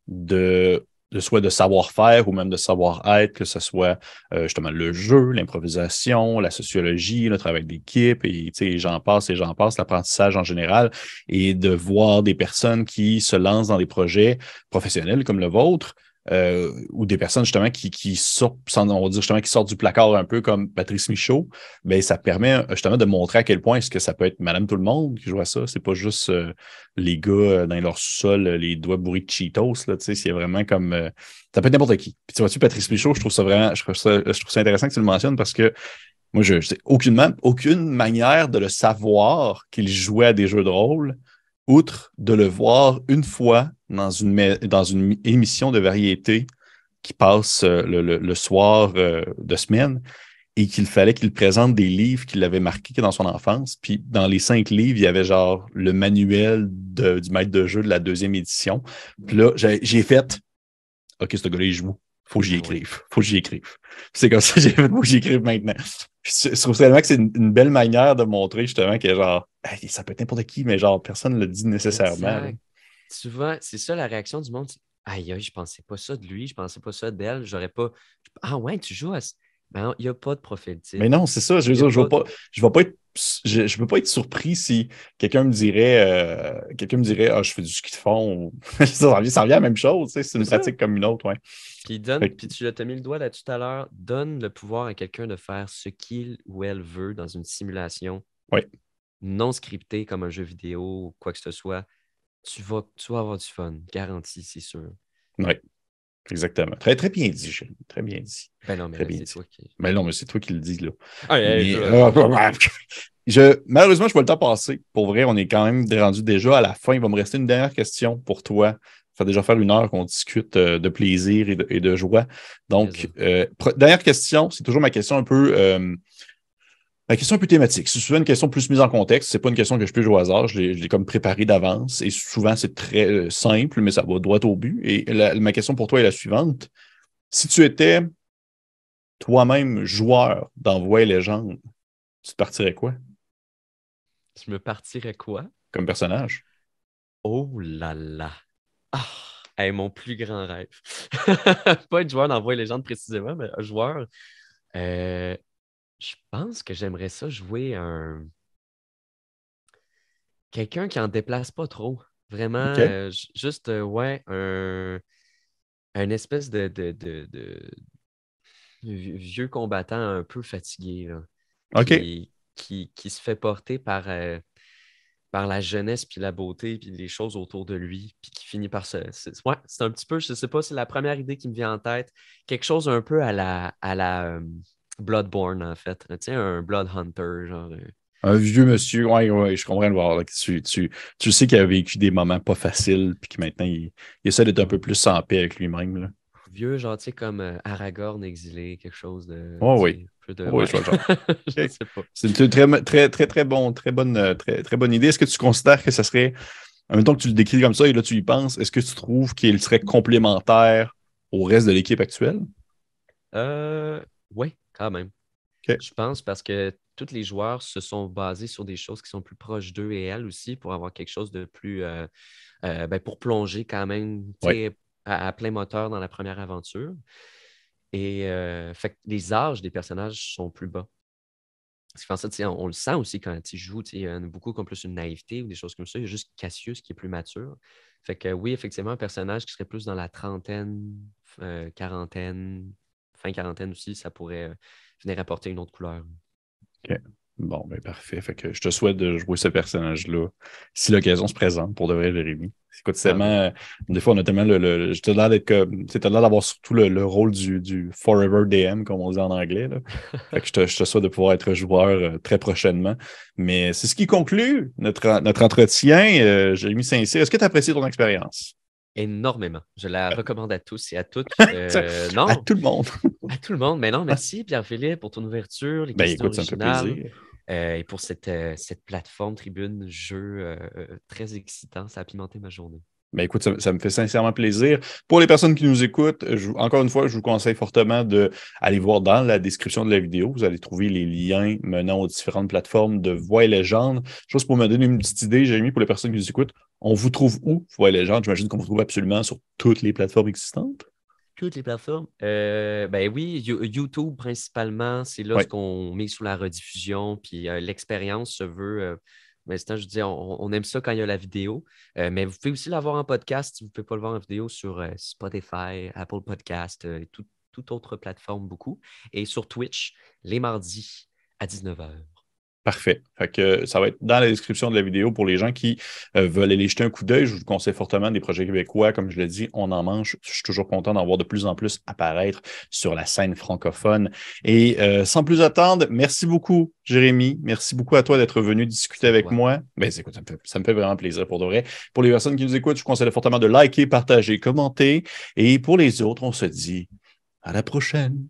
de de soit de savoir-faire ou même de savoir-être, que ce soit euh, justement le jeu, l'improvisation, la sociologie, le travail d'équipe, et j'en passe et j'en passe, l'apprentissage en général, et de voir des personnes qui se lancent dans des projets professionnels comme le vôtre, euh, ou des personnes justement qui, qui sortent, on va dire justement qui sortent du placard un peu comme Patrice Michaud, ben ça permet euh, justement de montrer à quel point est-ce que ça peut être Madame tout le monde qui joue à ça. C'est pas juste euh, les gars dans leur sol, les doigts bourrés de Cheetos, là, tu sais, c'est vraiment comme ça peut être n'importe qui. Puis tu vois-tu, Patrice Michaud, je trouve ça vraiment, je trouve ça, je trouve ça intéressant que tu le mentionnes parce que moi, je sais aucunement, aucune manière de le savoir qu'il jouait à des jeux de rôle outre de le voir une fois dans une, émission de variété qui passe euh, le, soir euh, de semaine et qu'il fallait qu'il présente des livres qu'il avait marqués dans son enfance. Puis dans les cinq livres, il y avait genre le manuel du maître de jeu de la deuxième édition. Puis là, j'ai fait OK, ce gars-là, il joue. Faut que j'y écrive. Faut que j'y écrive. C'est comme ça que j'ai fait, faut que j'y écrive maintenant. Je trouve tellement que c'est une, belle manière de montrer justement que genre, ça peut être n'importe qui, mais genre, personne ne le dit nécessairement. Souvent, c'est ça la réaction du monde. Aïe, aïe, je pensais pas ça de lui, je pensais pas ça d'elle, j'aurais pas. Ah ouais, tu joues à. Ben, il n'y a pas de profil type. Mais non, c'est ça. Je veux dire, je ne vais, pas, je vais pas être je ne peux pas être surpris si quelqu'un me dirait euh, quelqu'un me dirait Ah, je fais du ski de fond. ça, revient, à la même chose, c'est une pratique comme une autre, ouais. Puis donne, puis tu as mis le doigt là tout à l'heure, donne le pouvoir à quelqu'un de faire ce qu'il ou elle veut dans une simulation non scriptée comme un jeu vidéo ou quoi que ce soit. Tu vas, tu vas avoir du fun, garanti, c'est sûr. Oui. Exactement. Très, très bien dit, Gilles. Très bien dit. Ben non, mais c'est toi qui. Mais non, mais c'est toi qui le dis, là. Ah, euh, je... Malheureusement, je vois le temps passer. Pour vrai, on est quand même rendu déjà à la fin. Il va me rester une dernière question pour toi. Ça va déjà faire une heure qu'on discute euh, de plaisir et de, joie. Donc, euh, dernière question, c'est toujours ma question un peu la question un peu thématique. C'est souvent une question plus mise en contexte. C'est pas une question que je peux jouer au hasard. Je l'ai comme préparée d'avance. Et souvent, c'est très euh, simple, mais ça va droit au but. Et ma question pour toi est la suivante. Si tu étais toi-même joueur d'Envoi Légende, tu te partirais quoi? Tu me partirais quoi? Comme personnage. Oh là là! Ah! mon plus grand rêve. pas être joueur d'Envoi Légende précisément, mais un joueur. Euh, Je pense que j'aimerais ça jouer un. Quelqu'un qui en déplace pas trop. Vraiment, euh, juste, euh, ouais, un, un espèce de, de, de, vieux combattant un peu fatigué. Là, qui, qui, se fait porter par, euh, par la jeunesse, puis la beauté, puis les choses autour de lui, puis qui finit par se. Ouais, c'est un petit peu, je sais pas, c'est la première idée qui me vient en tête. Quelque chose un peu à la, à la Bloodborne, en fait. Tu sais, un Blood Hunter, genre. Euh. Un vieux monsieur, oui, oui, je comprends le voir. Tu, tu, tu, sais qu'il a vécu des moments pas faciles, puis que maintenant, il, il essaie d'être un peu plus sans paix avec lui-même. Vieux, genre, tu sais, comme euh, Aragorn exilé, quelque chose de. Oh, oui. Oui, C'est une très, très, très, très, bon, très, bonne, euh, très, très bonne idée. Est-ce que tu considères que ça serait, en même temps que tu le décris comme ça et là tu y penses, est-ce que tu trouves qu'il serait complémentaire au reste de l'équipe actuelle? Euh, oui, quand même. Je pense parce que tous les joueurs se sont basés sur des choses qui sont plus proches d'eux et elles aussi pour avoir quelque chose de plus. Euh, ben, pour plonger quand même à, plein moteur dans la première aventure. Et euh, fait les âges des personnages sont plus bas. Parce qu'en fait, on, le sent aussi quand tu joues, il y a beaucoup comme plus une naïveté ou des choses comme ça. Il y a juste Cassius qui est plus mature. Fait que oui, effectivement, un personnage qui serait plus dans la trentaine, euh, quarantaine, fin quarantaine aussi, ça pourrait euh, venir apporter une autre couleur. OK. Bon, ben parfait. Fait que je te souhaite de jouer ce personnage-là si l'occasion se présente pour de vrai, Jérémy. Écoute, c'est tellement. Euh, des fois, on a tellement le. le je l'air d'être comme. Tu l'air d'avoir surtout le, rôle du, du, Forever DM, comme on dit en anglais. Là. fait que je te, je te, souhaite de pouvoir être joueur euh, très prochainement. Mais c'est ce qui conclut notre, notre entretien. Euh, Jérémy Saint-Cyr, est-ce que tu as apprécié ton expérience? Énormément. Je la recommande à tous et à toutes. non. À tout le monde. à tout le monde. Mais non, merci Pierre-Philippe pour ton ouverture, les ben, questions écoute, ça me fait plaisir. Euh, et pour cette, euh, cette plateforme tribune jeu euh, très excitant, ça a pimenté ma journée. Ben écoute, ça, me fait sincèrement plaisir. Pour les personnes qui nous écoutent, encore une fois, je vous conseille fortement d'aller voir dans la description de la vidéo. Vous allez trouver les liens menant aux différentes plateformes de Voix et Légende. Juste pour me donner une petite idée, Jérémy, pour les personnes qui nous écoutent, on vous trouve où, Voix et Légende? J'imagine qu'on vous trouve absolument sur toutes les plateformes existantes toutes les plateformes. Euh, ben oui, YouTube principalement, c'est là ce qu'on met sous la rediffusion. Puis euh, l'expérience se veut. Euh, je dis, on, aime ça quand il y a la vidéo. mais vous pouvez aussi l'avoir en podcast si vous ne pouvez pas le voir en vidéo sur Spotify, Apple Podcast et toute autre plateforme beaucoup. Et sur Twitch, les mardis à 19h. Parfait. Fait que ça va être dans la description de la vidéo pour les gens qui euh, veulent aller jeter un coup d'œil. Je vous conseille fortement des projets québécois. Comme je l'ai dit, on en mange. Je suis toujours content d'en voir de plus en plus apparaître sur la scène francophone. Et euh, sans plus attendre, merci beaucoup, Jérémy. Merci beaucoup à toi d'être venu discuter avec moi. Ben, écoute, ça me, fait, ça me fait vraiment plaisir pour de vrai. Pour les personnes qui nous écoutent, je vous conseille fortement de liker, partager, commenter. Et pour les autres, on se dit à la prochaine.